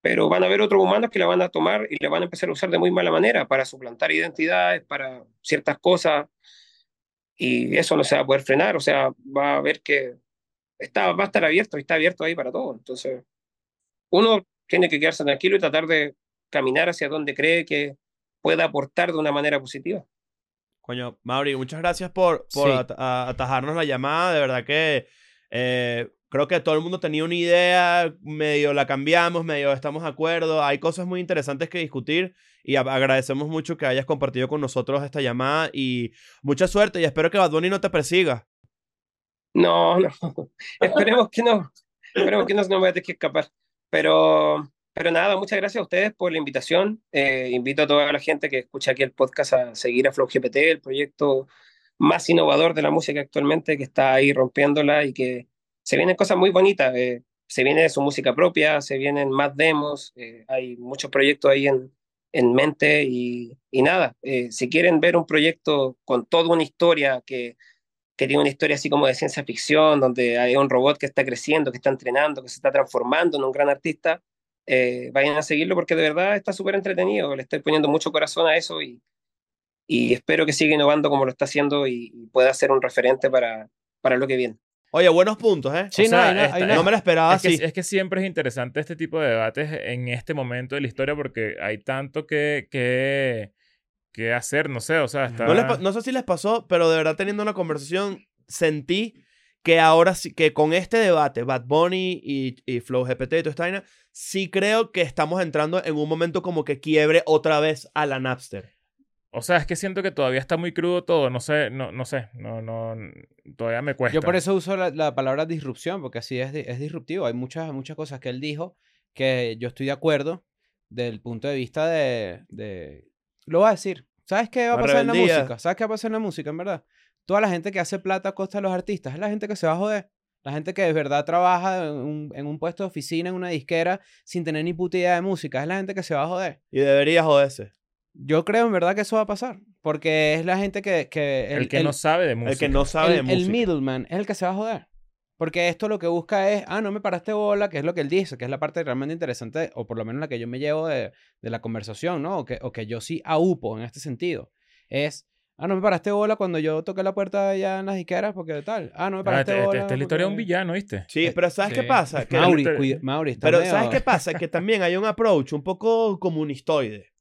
Pero van a haber otros humanos que la van a tomar y la van a empezar a usar de muy mala manera para suplantar identidades, para ciertas cosas. Y eso no se va a poder frenar. O sea, va a haber que está, va a estar abierto y está abierto ahí para todo. Entonces, uno tiene que quedarse tranquilo y tratar de caminar hacia donde cree que pueda aportar de una manera positiva. Coño, Mauri, muchas gracias por, por Sí. at- atajarnos la llamada. De verdad que eh, creo que todo el mundo tenía una idea, medio la cambiamos, medio estamos de acuerdo. Hay cosas muy interesantes que discutir y agradecemos mucho que hayas compartido con nosotros esta llamada y mucha suerte y espero que Bad Bunny no te persiga. No, no. Esperemos que no. Esperemos que no, no me voy a tener que escapar. Pero, pero nada, muchas gracias a ustedes por la invitación. Eh, invito a toda la gente que escucha aquí el podcast a seguir a FlowGPT, el proyecto más innovador de la música actualmente, que está ahí rompiéndola y que se vienen cosas muy bonitas. eh, se viene su música propia, se vienen más demos, eh, hay muchos proyectos ahí en, en mente y, y nada, si quieren ver un proyecto con toda una historia que que tiene una historia así como de ciencia ficción, donde hay un robot que está creciendo, que está entrenando, que se está transformando en un gran artista, eh, vayan a seguirlo porque de verdad está súper entretenido, le estoy poniendo mucho corazón a eso y, y espero que siga innovando como lo está haciendo y, y pueda ser un referente para, para lo que viene. Oye, buenos puntos, ¿eh? Sí, O sea, no, esta- una- No me la esperaba Es que, así. es que siempre es interesante este tipo de debates en este momento de la historia porque hay tanto que, que, que hacer, no sé, o sea, está... No, les no sé si les pasó, pero de verdad teniendo una conversación sentí que ahora sí, que con este debate, Bad Bunny y, y Flow GPT y toda esta vaina, sí creo que estamos entrando en un momento como que quiebre otra vez a la Napster. O sea, es que siento que todavía está muy crudo todo, no sé, no, no sé, no, no, todavía me cuesta. Yo por eso uso la, la palabra disrupción, porque así es, es disruptivo. Hay muchas, muchas cosas que él dijo que yo estoy de acuerdo, del punto de vista de, de- Lo voy a decir. ¿Sabes qué va a pasar en la música? ¿Sabes qué va a pasar en la música, en verdad? Toda la gente que hace plata a costa de los artistas es la gente que se va a joder. La gente que de verdad trabaja en un, en un puesto de oficina, en una disquera, sin tener ni puta idea de música. Es la gente que se va a joder. Y debería joderse. Yo creo en verdad que eso va a pasar. Porque es la gente que... que El, que no sabe de música. El que no sabe de el, el música. middleman es el que se va a joder. Porque esto lo que busca es, ah, no me paraste bola, que es lo que él dice, que es la parte realmente interesante, o por lo menos la que yo me llevo de, de la conversación, ¿no? O que, o que yo sí aupo en este sentido. Es, ah, no me paraste bola cuando yo toqué la puerta allá en las disqueras, porque tal. Ah, no me Ah, paraste este- este- bola. esta es la historia de un villano, ¿viste? Sí, pero ¿sabes qué Sí. pasa? Que Mauri, Pero- cuida- Mauri, está Pero medio- ¿sabes qué pasa? Que también hay un approach un poco comunistoide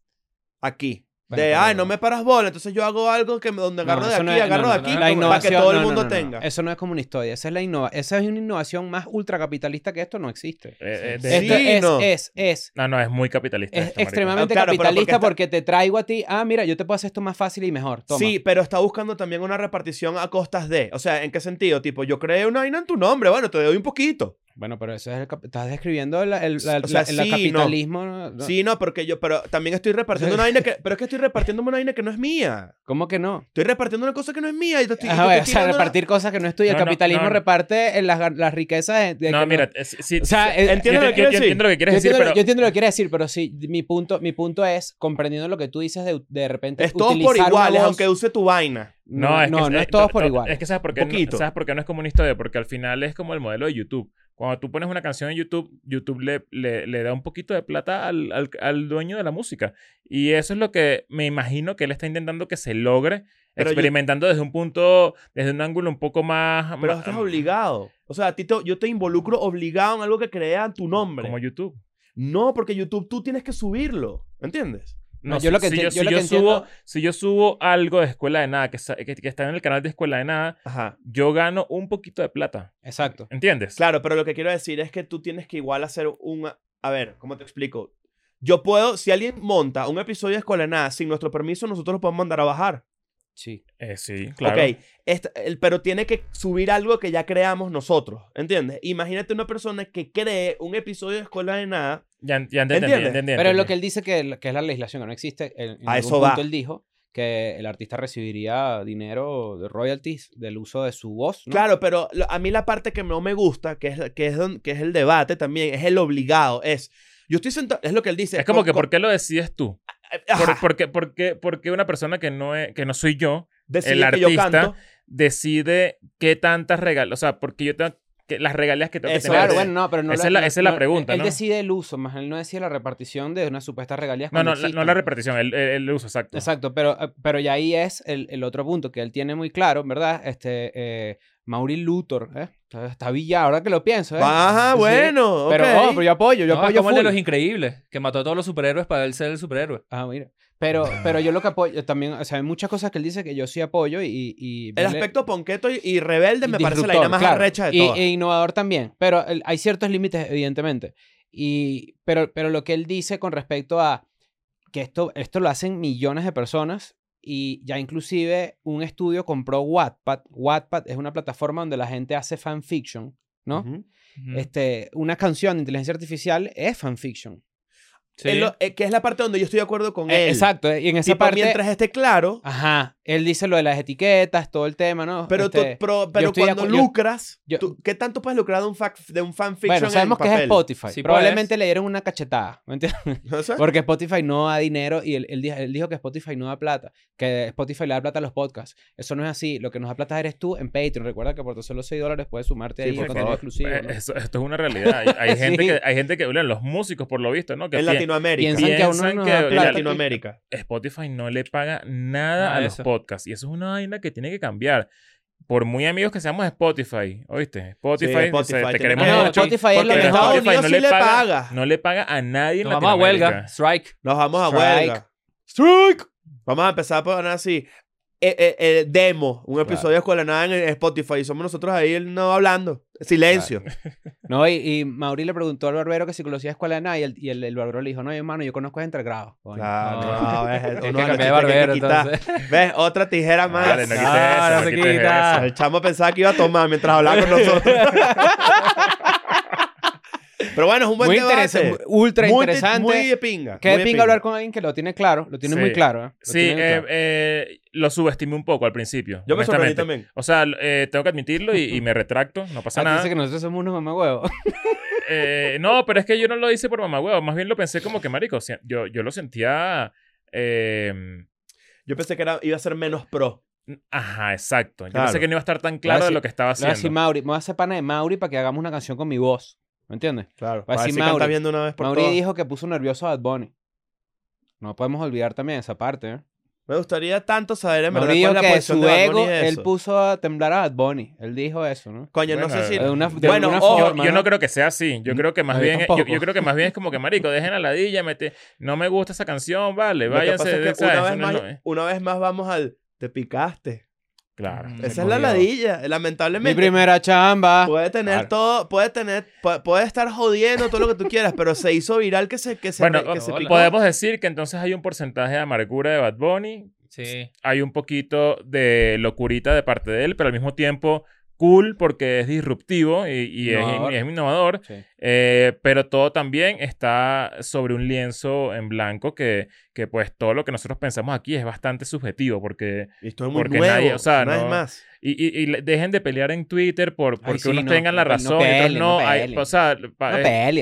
aquí. Bueno, de, pero- ay, no me paras bola, entonces yo hago algo que me- donde No, agarro de eso aquí, no es- agarro no, de no, aquí, no. La para que innovación, todo el no, no, mundo no, no. tenga. Eso no es comunistoide, esa es la innova esa es una innovación más ultracapitalista que esto no existe. Eh, eh, Sí. Esto es, no. es, es, No, no, es muy capitalista. es esto, marico. extremadamente Ah, claro, pero porque capitalista está- porque te traigo a ti, ah, mira, yo te puedo hacer esto más fácil y mejor. Toma. Sí, pero está buscando también una repartición a costas de. O sea, ¿en qué sentido? Tipo, yo creé una vaina en tu nombre, bueno, te doy un poquito. Bueno, pero eso es el estás describiendo el, el- la- O sea, la- el sí, capitalismo. ¿no? No. Sí, no, porque yo, pero también estoy repartiendo una vaina que. Pero es que estoy repartiendo una vaina que no es mía. ¿Cómo que no? Estoy repartiendo una cosa que no es mía. Y te estoy, y te Ajá, estoy o sea, una- repartir cosas que no es tuya. No, el capitalismo no, no. reparte las, las riquezas de, No, mira, es- sí, O sea, sí, eh, yo- ¿entiendes yo- lo que yo decir? entiendo lo que Yo quieres decir, entiendo, lo- pero... yo entiendo lo que quieres decir, pero sí, mi punto, mi punto es, comprendiendo lo que tú dices de, de repente Es todos por iguales, voz- aunque use tu vaina. No, no, no, que- es todos por igual. Es que ¿sabes por, qué, Un no, ¿sabes por qué no es comunista? Porque al final es como el modelo de YouTube. Cuando tú pones una canción en YouTube, YouTube le, le, le da un poquito de plata al, al, al dueño de la música. Y eso es lo que me imagino que él está intentando que se logre, Pero yo- experimentando desde un punto, desde un ángulo un poco más... Pero más- estás obligado. O sea, a ti te- yo te involucro obligado en algo que crea tu nombre. Como YouTube. No, porque YouTube tú tienes que subirlo. ¿Entiendes? No, No, yo si, lo que si yo, yo si lo yo que subo, entiendo- si yo subo algo de Escuela de Nada, que, sa- que, que está en el canal de Escuela de Nada, Ajá. yo gano un poquito de plata. Exacto. ¿Entiendes? Claro, pero lo que quiero decir es que tú tienes que igual hacer un... A ver, ¿cómo te explico? Yo puedo, si alguien monta un episodio de Escuela de Nada sin nuestro permiso, nosotros lo podemos mandar a bajar. Sí. Eh, sí, claro. Ok, esta- el- pero tiene que subir algo que ya creamos nosotros, ¿entiendes? Imagínate una persona que cree un episodio de Escuela de Nada. Ya, ya entendí, ¿Entiendes? ya entendí, Pero lo entendí. que él dice que, que es la legislación que no existe, en, en A algún eso va. punto él dijo que el artista recibiría dinero de royalties del uso de su voz, ¿no? Claro, pero lo- a mí la parte que no me gusta, que es, que es, don- que es el debate también, es el obligado, es... Yo estoy sentado, es lo que él dice. Es como con- que, con- ¿por qué lo decides tú? Ajá, Por, porque, porque, porque una persona que no, es, que no soy yo decide el que yo artista canto. decide qué tantas regalías, o sea, porque yo tengo que, las regalías que tengo Eso que tener. Claro, bueno, no, pero no Esa es la- esa es la pregunta, Él ¿no? decide el uso, más él no decide la repartición de una supuesta regalías. no, no, la- no la repartición, el, el, el uso, exacto. Exacto, pero, eh, pero ya ahí es el, el otro punto que él tiene muy claro, ¿verdad? Este, eh, Mauri Luthor, ¿eh? Está, villado, ahora que lo pienso, ¿eh? Ajá, Sí, bueno, Pero, oh, pero yo apoyo, yo No, es apoyo como el de los increíbles, que mató a todos los superhéroes para él ser el superhéroe. Ah, mira. Pero, pero yo lo que apoyo también, o sea, hay muchas cosas que él dice que yo sí apoyo y... y El verle- aspecto ponqueto y, y rebelde me y parece la idea más claro. arrecha de y, todas. e innovador también. Pero el- hay ciertos límites, evidentemente. Y, pero, pero lo que él dice con respecto a que esto, esto lo hacen millones de personas y ya inclusive un estudio compró Wattpad. Wattpad es una plataforma donde la gente hace fanfiction, ¿no? Este, una canción de inteligencia artificial es fanfiction. Sí. Lo- eh, que es la parte donde yo estoy de acuerdo con Eh, él. exacto. Y en esa Tipo, parte... mientras esté claro, Ajá. Él dice lo de las etiquetas, todo el tema, ¿no? pero, tú- Este, pero, pero cuando acu- lucras, yo- tú- ¿qué tanto puedes lucrar de un, fac- de un fanfiction bueno, sabemos en que es? Spotify. Sí Probablemente puedes. le dieron una cachetada. ¿me entiendes? ¿No sé? Porque Spotify no da dinero y él, él dijo, él dijo que Spotify no da plata, que Spotify le da plata a los podcasts. Eso no es así. Lo que nos da plata eres tú en Patreon. Recuerda que por tan solo 6 dólares puedes sumarte Sí, ahí por favor. exclusivo. Eh, ¿no? eso- esto es una realidad. Hay, hay gente que, hay gente que, bueno, los músicos por lo visto, ¿no? Que en pi- Latinoamérica. Piensan que a uno da mira, En. Latinoamérica. Spotify no le paga nada a los eso. Podcasts. Y eso es una vaina que tiene que cambiar. Por muy amigos que seamos de Spotify, ¿oíste? Spotify, Sí, Spotify, te queremos que- No, mucho. Spotify es lo en mejor. Estados Spotify Unidos no sí le paga, paga. no le paga a nadie en Nos vamos a huelga. Strike. Nos vamos a Strike. huelga. ¡Strike! Vamos a empezar a poner así. Eh, eh, eh, demo, un episodio de Escuela Nada en Spotify. Y somos nosotros ahí no hablando. Silencio. No, y, y Mauri le preguntó al barbero que si conocía Escuela de Nada y el, y el, el barbero le dijo, no, hermano, yo conozco gente grado. Coño. Claro, No. no, ves, Hay uno que de barbero, quitar. entonces. ¿Ves? Otra tijera más. Vale, no quites No, eso, no no se quita. eso. El chamo pensaba que iba a tomar mientras hablaba con nosotros. Pero bueno, es un buen Muy debate. interesante, ultra Muy- interesante. Muy de pinga. Qué muy de pinga hablar con alguien que lo tiene claro, lo tiene Sí. muy claro. ¿eh? Lo Sí, eh, claro. eh, lo subestimé un poco al principio. Yo me sorprendí también. O sea, eh, tengo que admitirlo y, y me retracto, no pasa Ah, nada. dices que nosotros somos unos mamagüevos. Eh, no, pero es que yo no lo hice por mamá huevo. Más bien lo pensé como que, marico, o sea, yo, yo lo sentía... eh, Yo pensé que era, iba a ser menos pro. ajá, exacto. Yo Claro. pensé que no iba a estar tan claro de lo que estaba Le voy a decir haciendo. Mauri, me voy a hacer pana de Mauri para que hagamos una canción con mi voz. ¿Me entiendes? Claro. Va a decir Mauri. viendo una vez por Mauri todas. dijo que puso nervioso a Bad Bunny. No podemos olvidar también esa parte. ¿eh? Me gustaría tanto saber en verdad cuál es la que posición su de Bad ego, Bunny de él puso a temblar a Bad Bunny. Él dijo eso, ¿no? Coño, no sé si... de una- de bueno, alguna ojo, Yo, forma, yo ¿no? no creo que sea así. Yo creo que más bien, yo, yo creo que más bien es como que, marico, dejen a la ladilla, mete, no me gusta esa canción, vale, Lo que váyanse. pasa es que ¿sabes? una vez, Eso no es más, lo- eh. una vez más vamos al... Te picaste. Claro. Mm. Esa es la ladilla. Mi Lamentablemente. primera chamba. Puede tener Claro. todo, puede tener, pu- puede estar jodiendo todo lo que tú quieras, pero se hizo viral que se, que se, Bueno, que se hola. picó. podemos decir que entonces hay un porcentaje de amargura de Bad Bunny, Sí. hay un poquito de locurita de parte de él, pero al mismo tiempo cool porque es disruptivo y, y es, Innovador. y es innovador. Sí. Eh, pero todo también está sobre un lienzo en blanco que, que pues todo lo que nosotros pensamos aquí es bastante subjetivo porque Y esto es muy porque nuevo, nadie- o sea, no- más. y, dejen de pelear en Twitter por porque sí, unos no, tengan la no no razón otros peleen, no, no Hay- o sea No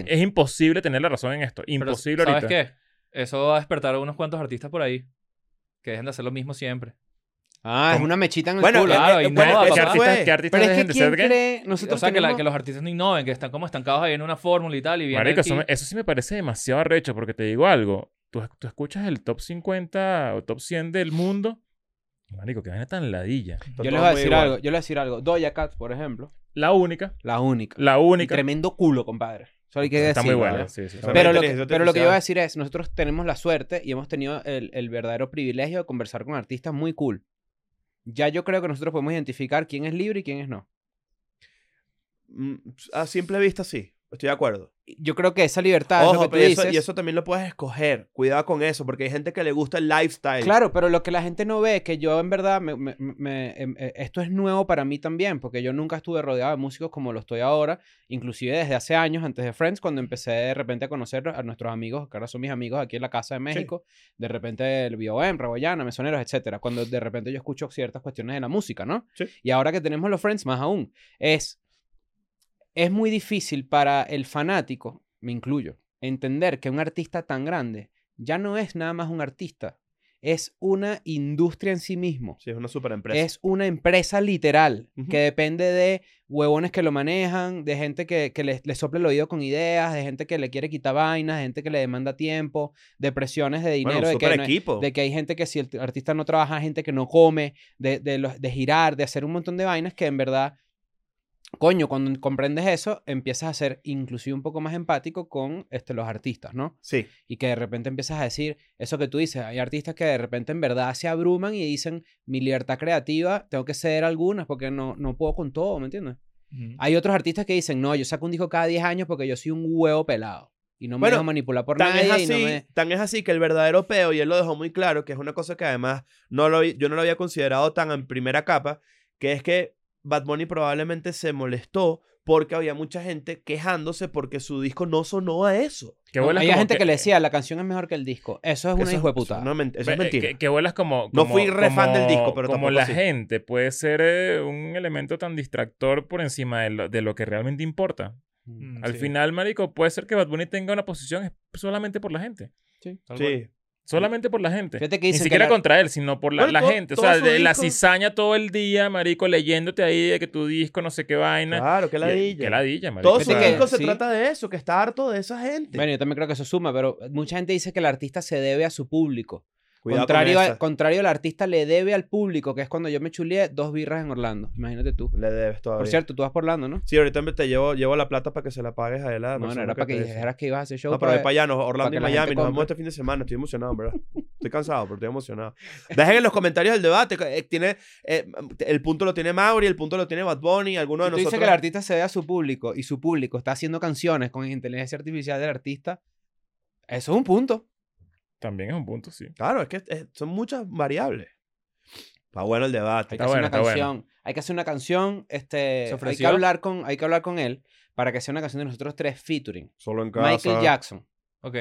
es, imposible tener la razón en esto Pero, imposible ¿Sabes ahorita qué? Eso va a despertar a unos cuantos artistas por ahí. Que dejen de hacer lo mismo siempre. Ah, es una mechita en el Bueno, culo. claro, eh, y bueno, ¿Qué papá. artistas, fue. qué artistas Pero es dejen que de ser cree? Nosotros o sea, que, la- tenemos- que los artistas no innoven, que están como estancados ahí en una fórmula y tal. Y viene Marico, aquí- eso, me- eso sí me parece demasiado arrecho porque te digo algo. Tú, tú escuchas el top 50 o top 100 del mundo. Marico, que vaina tan ladilla. Yo les voy a decir algo. Yo les voy a decir algo. Doja Cat, por ejemplo, La única. la única. La Y única. tremendo culo, compadre. Eso hay que Está muy ¿vale? buena. Sí, sí, sí. Pero- Pero lo, que, inteligencia pero lo que yo voy a decir es, nosotros tenemos la suerte y hemos tenido el, el verdadero privilegio de conversar con artistas muy cool. Ya yo creo que nosotros podemos identificar quién es libre y quién es no. Mm, A simple vista, sí. Estoy de acuerdo. Yo creo que esa libertad es lo Ojo, que tú pero eso- dices. y eso también lo puedes escoger. Cuidado con eso, porque hay gente que le gusta el lifestyle. Claro, pero lo que la gente no ve es que yo en verdad, me- me- me- em, eh, esto es nuevo para mí también, porque yo nunca estuve rodeado de músicos como lo estoy ahora, inclusive desde hace años, antes de Friends, cuando empecé de repente a conocer a nuestros amigos, que ahora son mis amigos aquí en la Casa de México, de repente el BOM, Raboyana, Mesoneros, etcétera, cuando de repente yo escucho ciertas cuestiones de la música, ¿no? Sí. Y ahora que tenemos los Friends, más aún, es, es muy difícil para el fanático, me incluyo, entender que un artista tan grande ya no es nada más un artista, es una industria en sí mismo. Sí, es una super empresa. Es una empresa literal que depende de huevones que lo manejan, de gente que, que le, le sopla el oído con ideas, de gente que le quiere quitar vainas, de gente que le demanda tiempo, de presiones de dinero, bueno, de, que no- de que hay gente que si el artista no trabaja, hay gente que no come, de, de, los- de girar, de hacer un montón de vainas que en verdad, coño, cuando comprendes eso, empiezas a ser inclusive un poco más empático con este, los artistas, ¿no? Sí. y que de repente empiezas a decir eso que tú dices. Hay artistas que de repente en verdad se abruman y dicen, mi libertad creativa, tengo que ceder algunas porque no, no puedo con todo, ¿me entiendes? Ujú. Hay otros artistas que dicen, no, yo saco un disco cada 10 años porque yo soy un huevo pelado y no me Bueno, dejo manipular por Tan nadie es, y así, no me... tan es así que el verdadero peo, y él lo dejó muy claro, que es una cosa que además no lo, yo no lo había considerado tan en primera capa, que es que Bad Bunny probablemente se molestó porque había mucha gente quejándose porque su disco no sonó a eso. No, hay como gente que, le decía, la canción es mejor que el disco. Eso es una hijo de eso puta. no eso es mentira. Que, que vuelas como, No fui re fan del disco, pero Como la así. gente puede ser eh, un elemento tan distractor por encima de lo, de lo que realmente importa. Mm, Al sí. final, marico, puede ser que Bad Bunny tenga una posición solamente por la gente. Sí. Sí. Solamente por la gente. Fíjate que Ni dicen que siquiera la- contra él, sino por la, Bueno, la todo- gente. O sea, de la disco- cizaña todo el día, marico, leyéndote ahí de que tu disco no sé qué vaina. Claro, que ladilla. Que ladilla, marico. Todo su que- disco se sí. trata de eso, que está harto de esa gente. Bueno, yo también creo que eso suma, pero mucha gente dice que el artista se debe a su público. Cuidado con contrario, a- esa. contrario, el artista le debe al público, que es cuando yo me chuleé dos birras en Orlando. Imagínate tú. Le debes todavía. Por cierto, tú vas por Orlando, ¿no? Sí, ahorita me- te llevo, llevo la plata para que se la pagues a él. a la No, no persona era para que te- dijeras que ibas a hacer show. No, pero voy para allá, no, Orlando que y Miami. Nos vemos este fin de semana. Estoy emocionado, ¿verdad? Estoy cansado, pero estoy emocionado. Dejen en los comentarios el debate. eh, Tiene, eh, el punto lo tiene Mauri, el punto lo tiene Bad Bunny, alguno de tú nosotros. que el artista se debe a su público y su público está haciendo canciones con inteligencia artificial del artista, eso es un punto. También es un punto, sí. Claro, es que eh, son muchas variables. Está bueno el debate. Hay que Está hacer bueno, una bueno. canción. Hay que hacer una canción, este, ¿Se hay que hablar con, hay que hablar con él para que sea una canción de nosotros tres featuring. Solo en casa. Michael Jackson, Ok.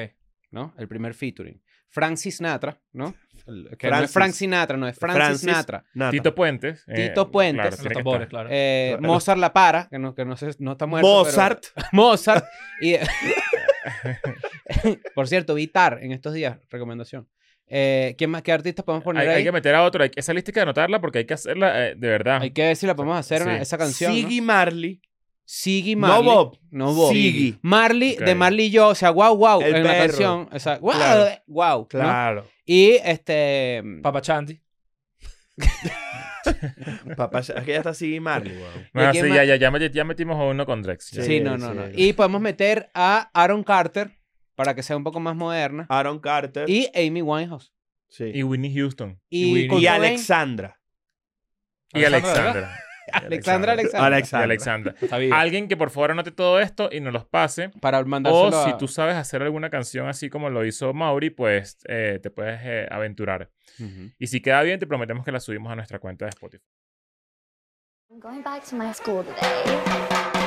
¿no? El primer featuring. Francis Sinatra, ¿no? Que no es Francis. Frank Sinatra, no es Francis, Francis Sinatra. Nata. Tito Puentes. eh, Tito Puentes. claro, Los que tambores, claro. Eh, Los- Mozart La Para, que no, que no, sé- no está muerto. pero- Mozart. Mozart. Y, por cierto, Vitar en estos días, recomendación. Eh, ¿quién más, ¿Qué artistas podemos poner Hay, ahí? hay que meter a otro. hay esa lista hay que anotarla porque hay que hacerla eh, de verdad. Hay que ver si la podemos hacer una- esa canción. ¿no? Siggy Marley. Siggy No Marley. Bob. No Bob. Siggy. Marley, de Marley y yo, o sea, wow, wow, El en la canción. O sea, wow, Claro. wow. ¿no? Claro. Y este. Papa Chanti. Papá, es que ya está Siggy Marley, weón. Bueno, ¿Y quién sí, más? ya, ya, ya, met- ya metimos a uno con Drex. Sí, Sí, no, no. Y podemos meter a Aaron Carter para que sea un poco más moderna. Aaron Carter. Y Amy Winehouse. sí. Y Whitney Houston. Y. Alexandra. Y Alexandra, Alexandra. Alexandra, Alexandra. Y Alexandra. Alexandra. Está bien. Alguien que por favor anote todo esto y nos los pase. Para mandárselo O si a- tú sabes hacer alguna canción así como lo hizo Mauri, pues eh, te puedes eh, aventurar. Ujú. Y si queda bien, te prometemos que la subimos a nuestra cuenta de Spotify. I'm going back to my school today.